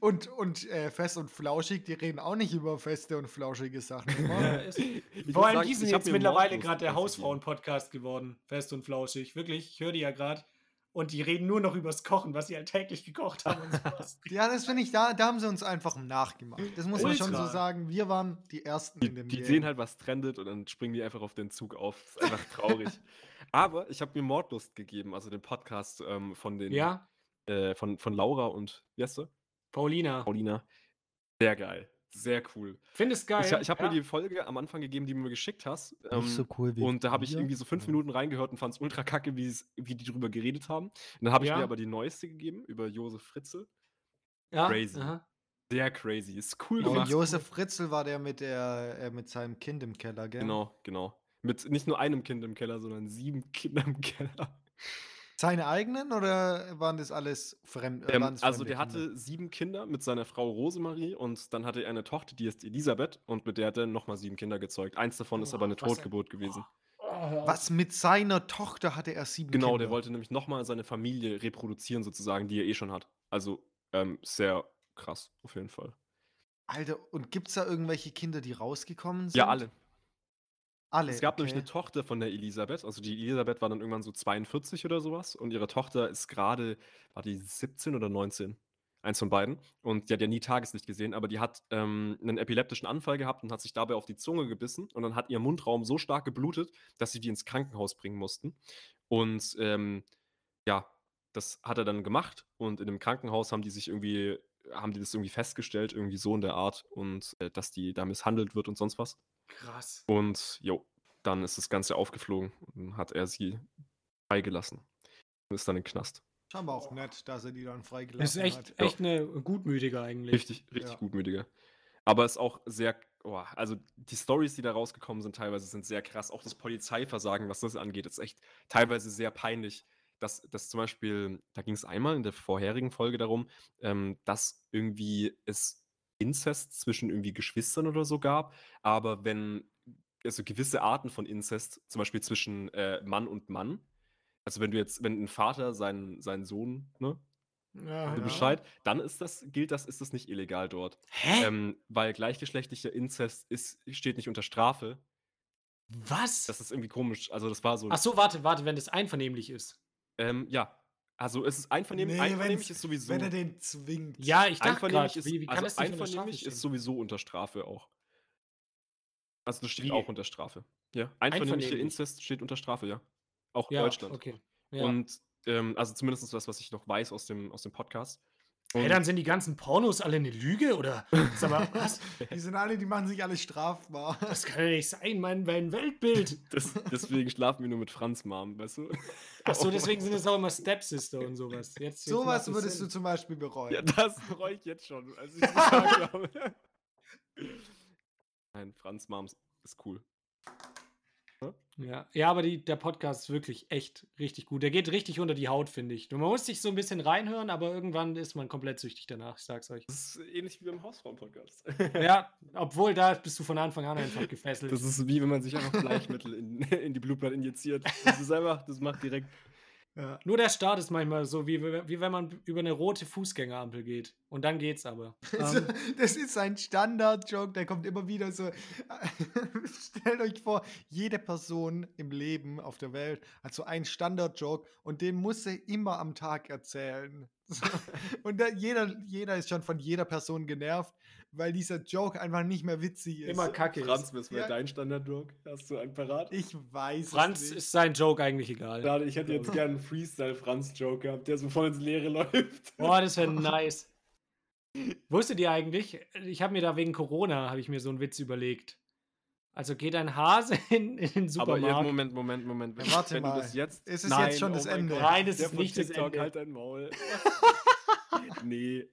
Und, und äh, fest und flauschig, die reden auch nicht über feste und flauschige Sachen. Ich vor muss allem die sind ich jetzt mittlerweile gerade der. Hausfrauen-Podcast geworden. Fest und flauschig. Wirklich, ich höre die ja gerade. Und die reden nur noch übers Kochen, was sie alltäglich gekocht haben und sowas. Ja, das finde ich, da, da haben sie uns einfach nachgemacht. Das muss man schon so Ultra. sagen. Wir waren die Ersten Die, in dem die Game. sehen halt, was trendet und dann springen die einfach auf den Zug auf. Das ist einfach traurig. Aber ich habe mir Mordlust gegeben, also den Podcast ähm, von den Ja, äh, von, von Laura und wie heißt sie? Paulina. Paulina. Sehr geil. Sehr cool. Findest geil? Ich, ich habe ja. mir die Folge am Anfang gegeben, die du mir geschickt hast. ähm, Nicht so cool wie Und da habe ich irgendwie so fünf Ja. Minuten reingehört und fand es ultra kacke, wie, es- wie die drüber geredet haben. Und dann habe ich Ja. mir aber die neueste gegeben über Josef Fritzl. ja, crazy. aha. Sehr crazy. Ist cool Und gemacht. Josef Fritzl war der mit, der äh, mit seinem Kind im Keller, gell? Genau, genau. Mit nicht nur einem Kind im Keller, sondern sieben Kindern im Keller. Seine eigenen oder waren das alles fremd? äh, Ähm, das also der Kinder? hatte sieben Kinder mit seiner Frau Rosemarie und dann hatte er eine Tochter, die ist Elisabeth und mit der hat er nochmal sieben Kinder gezeugt. Eins davon ist aber eine Totgeburt gewesen. Was mit seiner Tochter hatte er sieben Genau, Kinder? der wollte nämlich nochmal seine Familie reproduzieren sozusagen, die er eh schon hat. Also ähm, sehr krass, auf jeden Fall. Alter, und gibt es da irgendwelche Kinder, die rausgekommen sind? Ja, alle. Alle. Es gab okay. nämlich eine Tochter von der Elisabeth, also die Elisabeth war dann irgendwann so 42 oder sowas und ihre Tochter ist gerade, war die 17 oder 19? Eins von beiden. Und die hat ja nie Tageslicht gesehen, aber die hat ähm, einen epileptischen Anfall gehabt und hat sich dabei auf die Zunge gebissen und dann hat ihr Mundraum so stark geblutet, dass sie die ins Krankenhaus bringen mussten. Und ähm, ja, das hat er dann gemacht und in dem Krankenhaus haben die sich irgendwie, haben die das irgendwie festgestellt, irgendwie so in der Art und äh, dass die da misshandelt wird und sonst was. Krass. Und jo, dann ist das Ganze aufgeflogen und dann hat er sie freigelassen und ist dann den Knast. Scheinbar auch nett, dass er die dann freigelassen Das ist echt, hat. Ja. echt eine gutmütige eigentlich. Richtig, richtig Ja. gutmütiger. Aber ist auch sehr, oh, also die Stories, die da rausgekommen sind, teilweise sind sehr krass. Auch das Polizeiversagen, was das angeht, ist echt teilweise sehr peinlich. Dass, dass zum Beispiel, da ging es einmal in der vorherigen Folge darum, ähm, dass irgendwie es Inzest zwischen irgendwie Geschwistern oder so gab. Aber wenn, also gewisse Arten von Inzest, zum Beispiel zwischen äh, Mann und Mann, also wenn du jetzt, wenn ein Vater seinen, seinen Sohn, ne, Ja, Ja. Bescheid, dann ist das, gilt das, ist das nicht illegal dort. Hä? Ähm, weil gleichgeschlechtlicher Inzest ist, steht nicht unter Strafe. Was? Das ist irgendwie komisch. Also das war so. Ach so, warte, warte, wenn das einvernehmlich ist. Ähm, ja. Also es ist einvernehmlich, Nee, einvernehmlich ist sowieso. Wenn er den zwingt. Ja, ich dachte einvernehmlich gerade, ist, wie, wie kann also das einvernehmlich ist sowieso unter Strafe auch. Also das steht Wie? auch unter Strafe. Ja. Einvernehmlicher Einvernehmlich? Inzest steht unter Strafe, ja. Auch ja, Deutschland. okay. Ja. Und ähm, also zumindest das, was ich noch weiß aus dem, aus dem Podcast. Hey, dann sind die ganzen Pornos alle eine Lüge, oder? Sag mal, was? Die sind alle, die machen sich alle strafbar. Das kann ja nicht sein, mein, mein Weltbild. das, deswegen schlafen wir nur mit Franz Mom, weißt du? Achso, deswegen sind es auch immer Stepsister und sowas. Jetzt, jetzt Sowas würdest du Sinn. zum Beispiel bereuen. Ja, das bereue ich jetzt schon, als ich gesagt habe. Nein, Franz Mom ist cool. Ja, ja aber die, der Podcast ist wirklich echt richtig gut. Der geht richtig unter die Haut, finde ich. Man muss sich so ein bisschen reinhören, aber irgendwann ist man komplett süchtig danach, ich sag's euch. Das ist ähnlich wie beim Hausfrauen-Podcast. Ja, obwohl da bist du von Anfang an einfach gefesselt. Das ist wie wenn man sich einfach Bleichmittel in, in die Blutbahn injiziert. Das ist einfach, das macht direkt. Ja. Nur der Start ist manchmal so, wie, wie wenn man über eine rote Fußgängerampel geht. Und dann geht's aber. Also, Ähm, das ist ein Standard-Joke, der kommt immer wieder so. Stellt euch vor, jede Person im Leben auf der Welt hat so einen Standard-Joke und den muss sie immer am Tag erzählen. So. Und da, jeder, jeder ist schon von jeder Person genervt, weil dieser Joke einfach nicht mehr witzig ist. immer kacke Franz, was wäre Ja. dein Standard-Joke? Hast du einen parat? Ich weiß Franz es nicht. ist sein Joke eigentlich egal. Schade, ich hätte jetzt gerne einen Freestyle-Franz-Joke gehabt, der so voll ins Leere läuft. Boah, das wäre nice. Wusstet ihr eigentlich, ich habe mir da wegen Corona, habe ich mir so einen Witz überlegt. Also geht ein Hase in, in den Aber Supermarkt. jetzt, Moment, Moment, Moment. Ja, warte Wenn mal. du das jetzt. Ist es jetzt schon das mein Ende? Gott, Nein, es ist nicht das TikTok, Ende. Halt dein Maul. nee,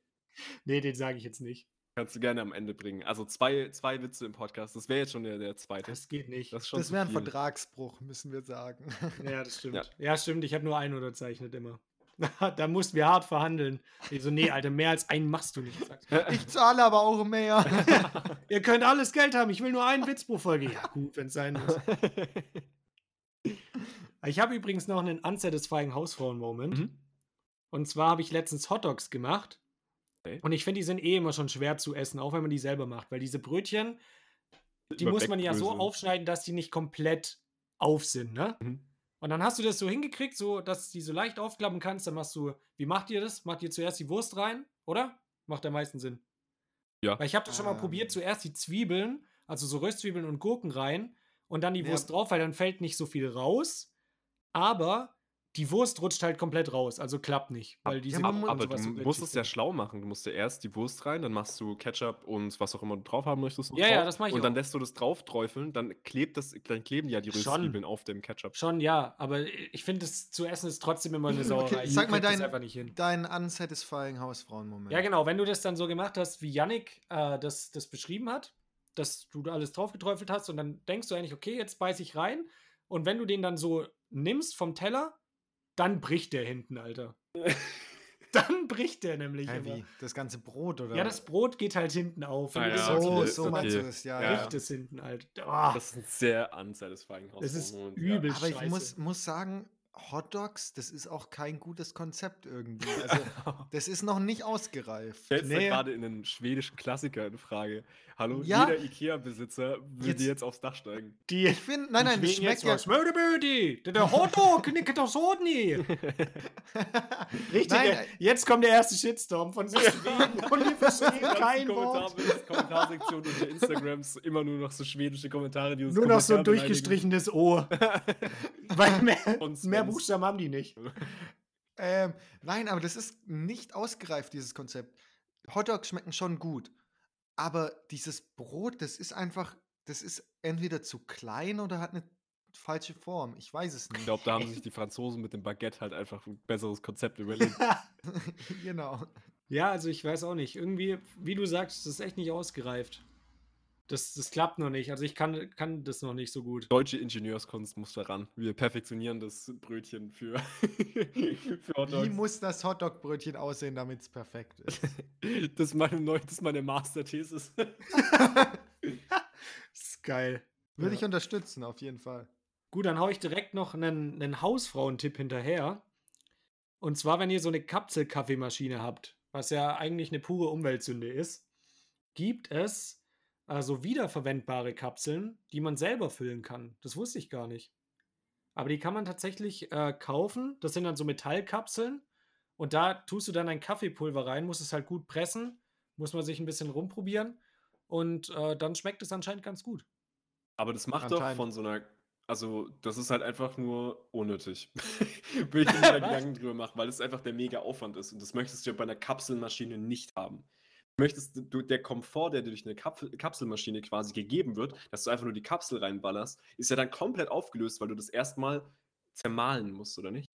Nee, den sage ich jetzt nicht. Kannst du gerne am Ende bringen. Also zwei, zwei Witze im Podcast. Das wäre jetzt schon der, der zweite. Das geht nicht. Das Das wäre ein. Vertragsbruch, müssen wir sagen. Ja, das stimmt. Ja. Ja, stimmt. Ich habe nur einen unterzeichnet immer. da mussten wir hart verhandeln. Ich so, nee, Alter, mehr als einen machst du nicht. Ich zahle aber auch mehr. Ihr könnt alles Geld haben, ich will nur einen Witz pro Folge. Ja, gut, wenn es sein muss. Ich habe übrigens noch einen unsatisfying Hausfrauen-Moment. Mhm. Und zwar habe ich letztens Hotdogs gemacht. Okay. Und ich finde, die sind eh immer schon schwer zu essen, auch wenn man die selber macht. Weil diese Brötchen, die muss man ja so aufschneiden, dass die nicht komplett auf sind, ne? Mhm. Und dann hast du das so hingekriegt, so dass du die so leicht aufklappen kannst. Dann machst du, wie macht ihr das? Macht ihr zuerst die Wurst rein, oder? Macht am meisten Sinn. Ja. Weil ich habe das schon mal Ähm. probiert, zuerst die Zwiebeln, also so Röstzwiebeln und Gurken rein und dann die Ja. Wurst drauf, weil dann fällt nicht so viel raus. Aber die Wurst rutscht halt komplett raus, also klappt nicht. Weil mu- und Aber sowas du musst es ja schlau machen. Du musst ja erst die Wurst rein, dann machst du Ketchup und was auch immer du drauf haben möchtest. Ja, ja, drauf. das mach ich Und dann auch. lässt du das drauf träufeln, dann klebt das, dann kleben ja die. Röstzwiebeln auf dem Ketchup. Schon, ja, aber ich finde, das zu essen ist trotzdem immer eine Sauerei. Ich sag mal krieg das dein- einfach nicht hin. Dein unsatisfying Hausfrauen-Moment. Ja, genau. Wenn du das dann so gemacht hast, wie Yannick äh, das, das beschrieben hat, dass du da alles drauf geträufelt hast und dann denkst du eigentlich, okay, jetzt beiß ich rein. Und wenn du den dann so nimmst vom Teller, dann bricht der hinten, Alter. dann bricht der nämlich immer. wie? Das ganze Brot, oder? Ja, das Brot geht halt hinten auf. Ah ja, so, okay, so okay. meinst du das, ja. Ja, ja. bricht es hinten, Alter. Ah, Das ist ein sehr unsatisfying Haus. Das ist Moment, übel. Aber ich muss, muss sagen, Hotdogs, das ist auch kein gutes Konzept irgendwie. Also, das ist noch nicht ausgereift. Stellst Nee. gerade in einen schwedischen Klassiker in Frage. Hallo, Ja. jeder Ikea-Besitzer will Jetzt- jetzt aufs Dach steigen. die, Ich finde, nein, nein, Deswegen schmeckt ja. jetzt was. Mödebödi, der- der Hotdog, nicht das so nie. Richtig, Nein, äh, jetzt kommt der erste Shitstorm von Schweden und wir verstehen kein Kommentar Wort. Kommentarsektion unter Instagrams immer nur noch so schwedische Kommentare, die uns Nur noch so ein durchgestrichenes O. Weil mehr, mehr. Buchstaben haben die nicht. Ähm, nein, aber das ist nicht ausgereift, dieses Konzept. Hotdogs schmecken schon gut. Aber dieses Brot, das ist einfach, das ist entweder zu klein oder hat eine falsche Form. Ich weiß es Ich nicht. glaube, da haben sich die Franzosen mit dem Baguette halt einfach ein besseres Konzept überlegt. genau. Ja, also ich weiß auch nicht. Irgendwie, wie du sagst, das ist echt nicht ausgereift. Das, das klappt noch nicht. Also ich kann, kann das noch nicht so gut. Deutsche Ingenieurskunst muss daran. Wir perfektionieren das Brötchen für, für Wie Hotdogs. muss das Hotdog-Brötchen aussehen, damit es perfekt ist? Das ist meine, neu, das ist meine Masterthesis. Das ist geil. Würde Ja. ich unterstützen, auf jeden Fall. Gut, dann hau ich direkt noch einen, einen Hausfrauentipp hinterher. Und zwar, wenn ihr so eine Kapselkaffeemaschine habt, was ja eigentlich eine pure Umweltsünde ist, gibt es also wiederverwendbare Kapseln, die man selber füllen kann. Das wusste ich gar nicht. Aber die kann man tatsächlich äh, kaufen. Das sind dann so Metallkapseln. Und da tust du dann ein Kaffeepulver rein, musst es halt gut pressen, muss man sich ein bisschen rumprobieren. Und äh, dann schmeckt es anscheinend ganz gut. Aber das macht doch von so einer. Also, das ist halt einfach nur unnötig. Würde ich mir da? Gedanken drüber machen, weil es einfach der mega Aufwand ist. Und das möchtest du ja bei einer Kapselmaschine nicht haben. Du möchtest, du, der Komfort, der dir durch eine Kapsel, Kapselmaschine quasi gegeben wird, dass du einfach nur die Kapsel reinballerst, ist ja dann komplett aufgelöst, weil du das erstmal zermahlen musst, oder nicht?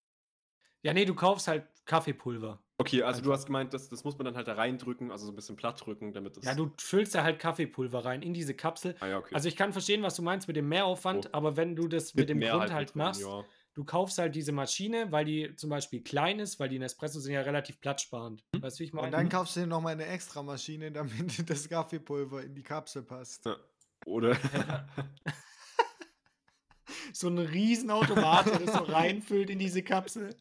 Ja, nee, du kaufst halt Kaffeepulver. Okay, also du Einfach. hast gemeint, das, das muss man dann halt da reindrücken, also so ein bisschen platt drücken, damit das. Ja, du füllst da halt Kaffeepulver rein in diese Kapsel. Ah, ja, okay. Also ich kann verstehen, was du meinst mit dem Mehraufwand, So. aber wenn du das mit dem mehr Grund halt mit drin, machst, ja. Du kaufst halt diese Maschine, weil die zum Beispiel klein ist, weil die Nespresso sind ja relativ platzsparend. Weißt du, wie ich Und meine? dann kaufst du dir nochmal eine extra Maschine, damit das Kaffeepulver in die Kapsel passt. Ja. Oder. so ein Riesenautomat, der das so reinfüllt in diese Kapsel.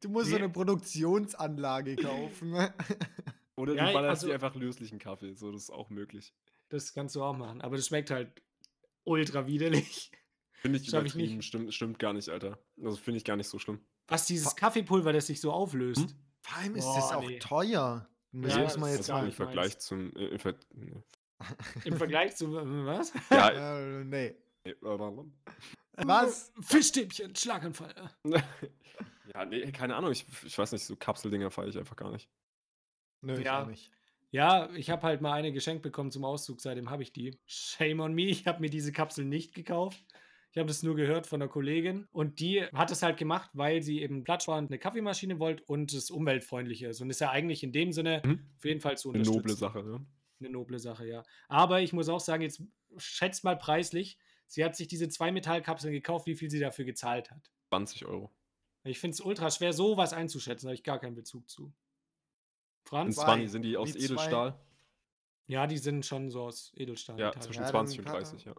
Du musst so Nee. eine Produktionsanlage kaufen. Oder Ja, du ballerst also- dir einfach löslichen Kaffee. So, das ist auch möglich. Das kannst du auch machen. Aber das schmeckt halt ultra widerlich. Finde ich Schaff ich nicht. übertrieben. Stimmt, stimmt gar nicht, Alter. Also finde ich gar nicht so schlimm. Was dieses Kaffeepulver, das sich so auflöst. Hm? Vor allem ist das Boah, auch nee. teuer. Das Ja, muss man das jetzt mal. im. Vergleich zum. Äh, im Ver. Im Vergleich zu äh, was? ja, Äh, nee. Was? Fischstäbchen, Schlaganfall. ja, nee, keine Ahnung. Ich, ich weiß nicht, so Kapseldinger feiere ich einfach gar nicht. Nö, ich Ja. auch nicht. Ja, ich habe halt mal eine geschenkt bekommen zum Auszug, seitdem habe ich die. Shame on me, ich habe mir diese Kapsel nicht gekauft. Ich habe das nur gehört von einer Kollegin und die hat es halt gemacht, weil sie eben platzsparend eine Kaffeemaschine wollte und es umweltfreundlicher ist. Und ist ja eigentlich in dem Sinne Mhm. auf jeden Fall zu Eine unterstützen. noble Sache, ne? Eine noble Sache, ja. Aber ich muss auch sagen, jetzt schätzt mal preislich, sie hat sich diese zwei Metallkapseln gekauft, wie viel sie dafür gezahlt hat. 20 Euro. Ich finde es ultra schwer, sowas einzuschätzen, da habe ich gar keinen Bezug zu. Franz? Zwei. 20 sind die aus zwei. Edelstahl. Ja, die sind schon so aus Edelstahl. Ja, zwischen Ja, 20 und dann kann- 30, ja.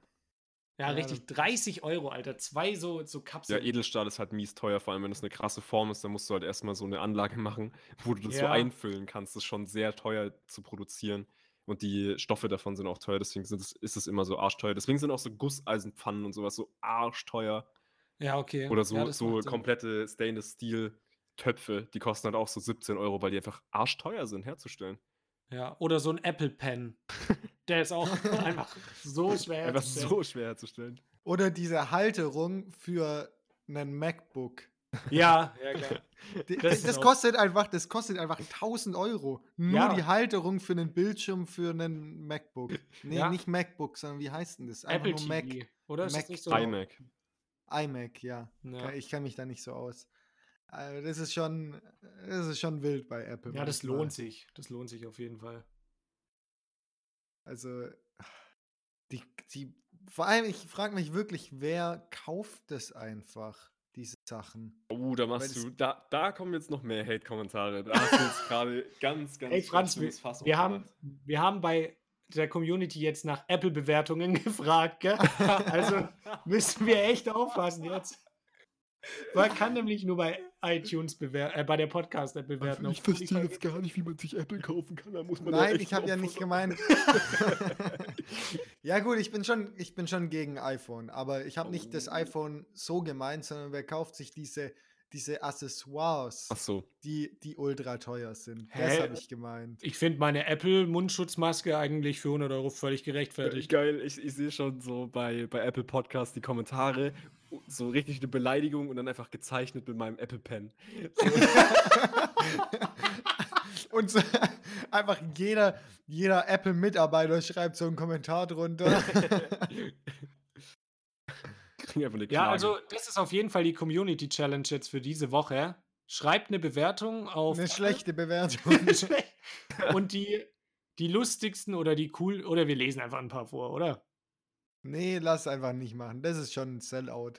Ja, Ja, richtig. 30 Euro, Alter. Zwei so, so Ja, Kapseln. Edelstahl ist halt mies teuer, vor allem wenn es eine krasse Form ist, dann musst du halt erstmal so eine Anlage machen, wo du das so Ja. einfüllen kannst. Das ist schon sehr teuer zu produzieren. Und die Stoffe davon sind auch teuer, deswegen sind es, ist es immer so arschteuer. Deswegen sind auch so Gusseisenpfannen und sowas so arschteuer. Ja, okay. Oder so, ja, das so komplette Stainless-Steel-Töpfe, die kosten halt auch so 17 Euro, weil die einfach arschteuer sind herzustellen. Ja, oder so ein Apple Pen. Der ist auch einfach so schwer. Einfach herzustellen. so schwer herzustellen. Oder diese Halterung für einen MacBook. Ja, ja, klar. Das Das, kostet einfach, das kostet einfach 1000 Euro. Nur Ja. die Halterung für einen Bildschirm für einen MacBook. Nee, Ja. nicht MacBook, sondern wie heißt denn das? Einfach Apple nur Mac. TV. Oder ist Mac das nicht so? iMac. iMac, ja. Ja. Ich kenne mich da nicht so aus. Also das ist schon, das ist schon wild bei Apple. Ja, das manchmal. lohnt sich. Das lohnt sich auf jeden Fall. Also, die, die, vor allem, ich frage mich wirklich, wer kauft das einfach, diese Sachen? Oh, da machst Weil du, da, da kommen jetzt noch mehr Hate-Kommentare. Da hast du jetzt gerade ganz, ganz Ey, Franz, wir, wir, haben, wir haben bei der Community jetzt nach Apple-Bewertungen gefragt, gell? Also müssen wir echt aufpassen jetzt. Man kann nämlich nur bei iTunes bewerten, äh, bei der Podcast-App bewerten. auf Spotify gar nicht, wie man sich Apple kaufen kann. Da muss Nein, ich habe ja nicht gemeint. ja gut, ich bin schon, ich bin schon gegen iPhone, aber ich habe nicht das Oh. iPhone so gemeint, sondern wer kauft sich diese, diese Accessoires, Ach so. die, die ultra teuer sind. Hä? Das habe ich gemeint. Ich finde meine Apple-Mundschutzmaske eigentlich für 100 Euro völlig gerechtfertigt. Geil, ich, ich sehe schon so bei, bei Apple Podcast die Kommentare, so richtig eine Beleidigung und dann einfach gezeichnet mit meinem Apple Pen. Und so, einfach jeder, jeder Apple-Mitarbeiter schreibt so einen Kommentar drunter. Ja, also das ist auf jeden Fall die Community Challenge jetzt für diese Woche. Schreibt eine Bewertung auf Eine schlechte Bewertung. Und die die lustigsten oder die cool oder wir lesen einfach ein paar vor, oder? Nee, lass einfach nicht machen. Das ist schon ein Sellout.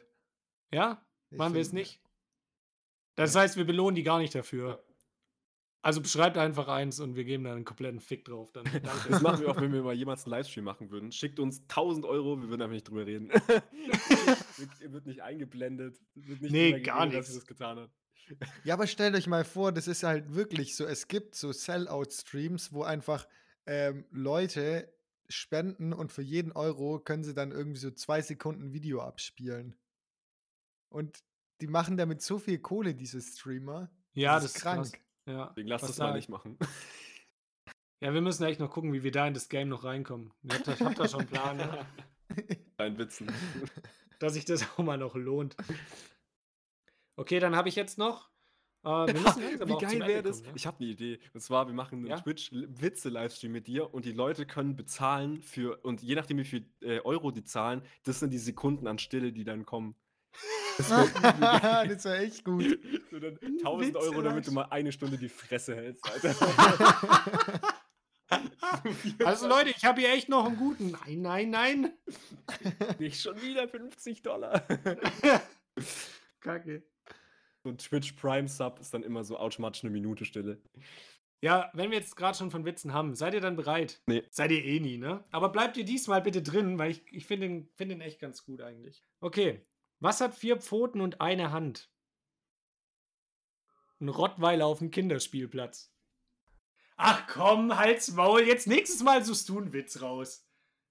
Ja? Ich Machen wir es nicht? Das heißt, wir belohnen die gar nicht dafür. Also beschreibt einfach eins und wir geben da einen kompletten Fick drauf. Dann Das machen wir auch, wenn wir mal jemals einen Livestream machen würden. Schickt uns 1000 Euro, wir würden einfach nicht drüber reden. Ihr wird nicht eingeblendet. Es Wird nicht Nee, gar geredet, dass das getan hat. Ja, aber stellt euch mal vor, das ist halt wirklich so. Es gibt so Sellout-Streams, wo einfach ähm, Leute spenden und für jeden Euro können sie dann irgendwie so zwei Sekunden Video abspielen. Und die machen damit so viel Kohle, diese Streamer. ja, das das ist krank. krass. Ja, Deswegen lasst was das mal da- nicht machen. Ja, wir müssen echt noch gucken, wie wir da in das Game noch reinkommen. Ich hab da, ich hab da schon einen Plan, ne? Dein Witzen. dass sich das auch mal noch lohnt. Okay, dann habe ich jetzt noch. Langsam Wie geil wäre das? kommen, ne? Ich habe eine Idee. Und zwar, wir machen einen Ja? Twitch-Witze-Livestream mit dir und die Leute können bezahlen für, und je nachdem, wie viel äh, Euro die zahlen, das sind die Sekunden an Stille, die dann kommen. Das wäre echt gut. So dann 1000 Euro, damit du mal eine Stunde die Fresse hältst, Alter. Also Leute, ich habe hier echt noch einen guten. Nein, nein, nein. Nicht schon wieder 50 Dollar. Kacke. So ein Twitch Prime Sub ist dann immer so automatisch eine Minute Stille. Ja, wenn wir jetzt gerade schon von Witzen haben, seid ihr dann bereit? Nee. Seid ihr eh nie, ne? Aber bleibt ihr diesmal bitte drin, weil ich, ich finde ihn, find ihn echt ganz gut eigentlich. Okay. Was hat vier Pfoten und eine Hand? Ein Rottweiler auf dem Kinderspielplatz. Ach komm, halt's Maul. Jetzt nächstes Mal suchst du einen Witz raus.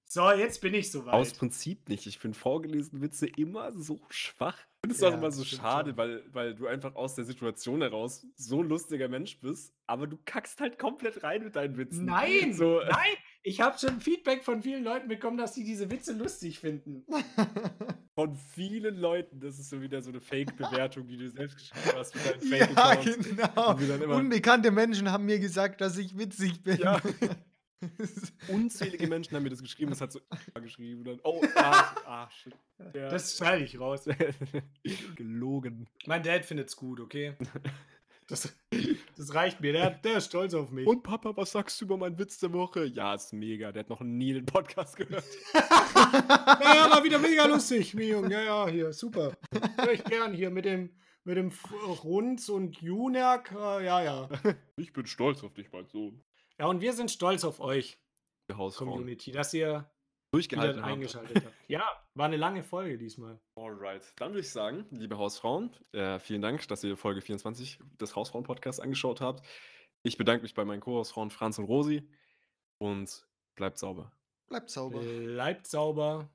So, jetzt bin ich soweit. Aus Prinzip nicht. Ich finde vorgelesene Witze immer so schwach. Ich finde es Ja, auch immer so schade, schon. weil, weil du einfach aus der Situation heraus so ein lustiger Mensch bist, aber du kackst halt komplett rein mit deinen Witzen. Nein, So, nein. Ich habe schon Feedback von vielen Leuten bekommen, dass sie diese Witze lustig finden. von vielen Leuten, das ist so wieder so eine Fake-Bewertung, die du selbst geschrieben hast mit deinen ja, genau. Unbekannte Menschen haben mir gesagt, dass ich witzig bin. Ja. Unzählige Menschen haben mir das geschrieben, das hat so geschrieben. Dann, oh, ah, ah, shit. Ja. Das schneide ich raus. gelogen. Mein Dad findet's gut, okay? Das, das reicht mir. Der, der ist stolz auf mich. Und Papa, was sagst du über meinen Witz der Woche? Ja, ist mega. Der hat noch nie den Podcast gehört. Ja, ja, war wieder mega lustig, mein Junge. Ja, ja, hier, super. Hör ich gern hier mit dem, mit dem Runz und Junak. äh, Ja, ja. Ich bin stolz auf dich, mein Sohn. Ja, und wir sind stolz auf euch. Community, dass ihr Durchgehalten wieder habt. eingeschaltet habt. Ja, war eine lange Folge diesmal. Alright. Dann würde ich sagen, liebe Hausfrauen, äh, vielen Dank, dass ihr Folge 24 des Hausfrauen-Podcasts angeschaut habt. Ich bedanke mich bei meinen Co-Hausfrauen Franz und Rosi und bleibt sauber. Bleibt sauber. Bleibt sauber.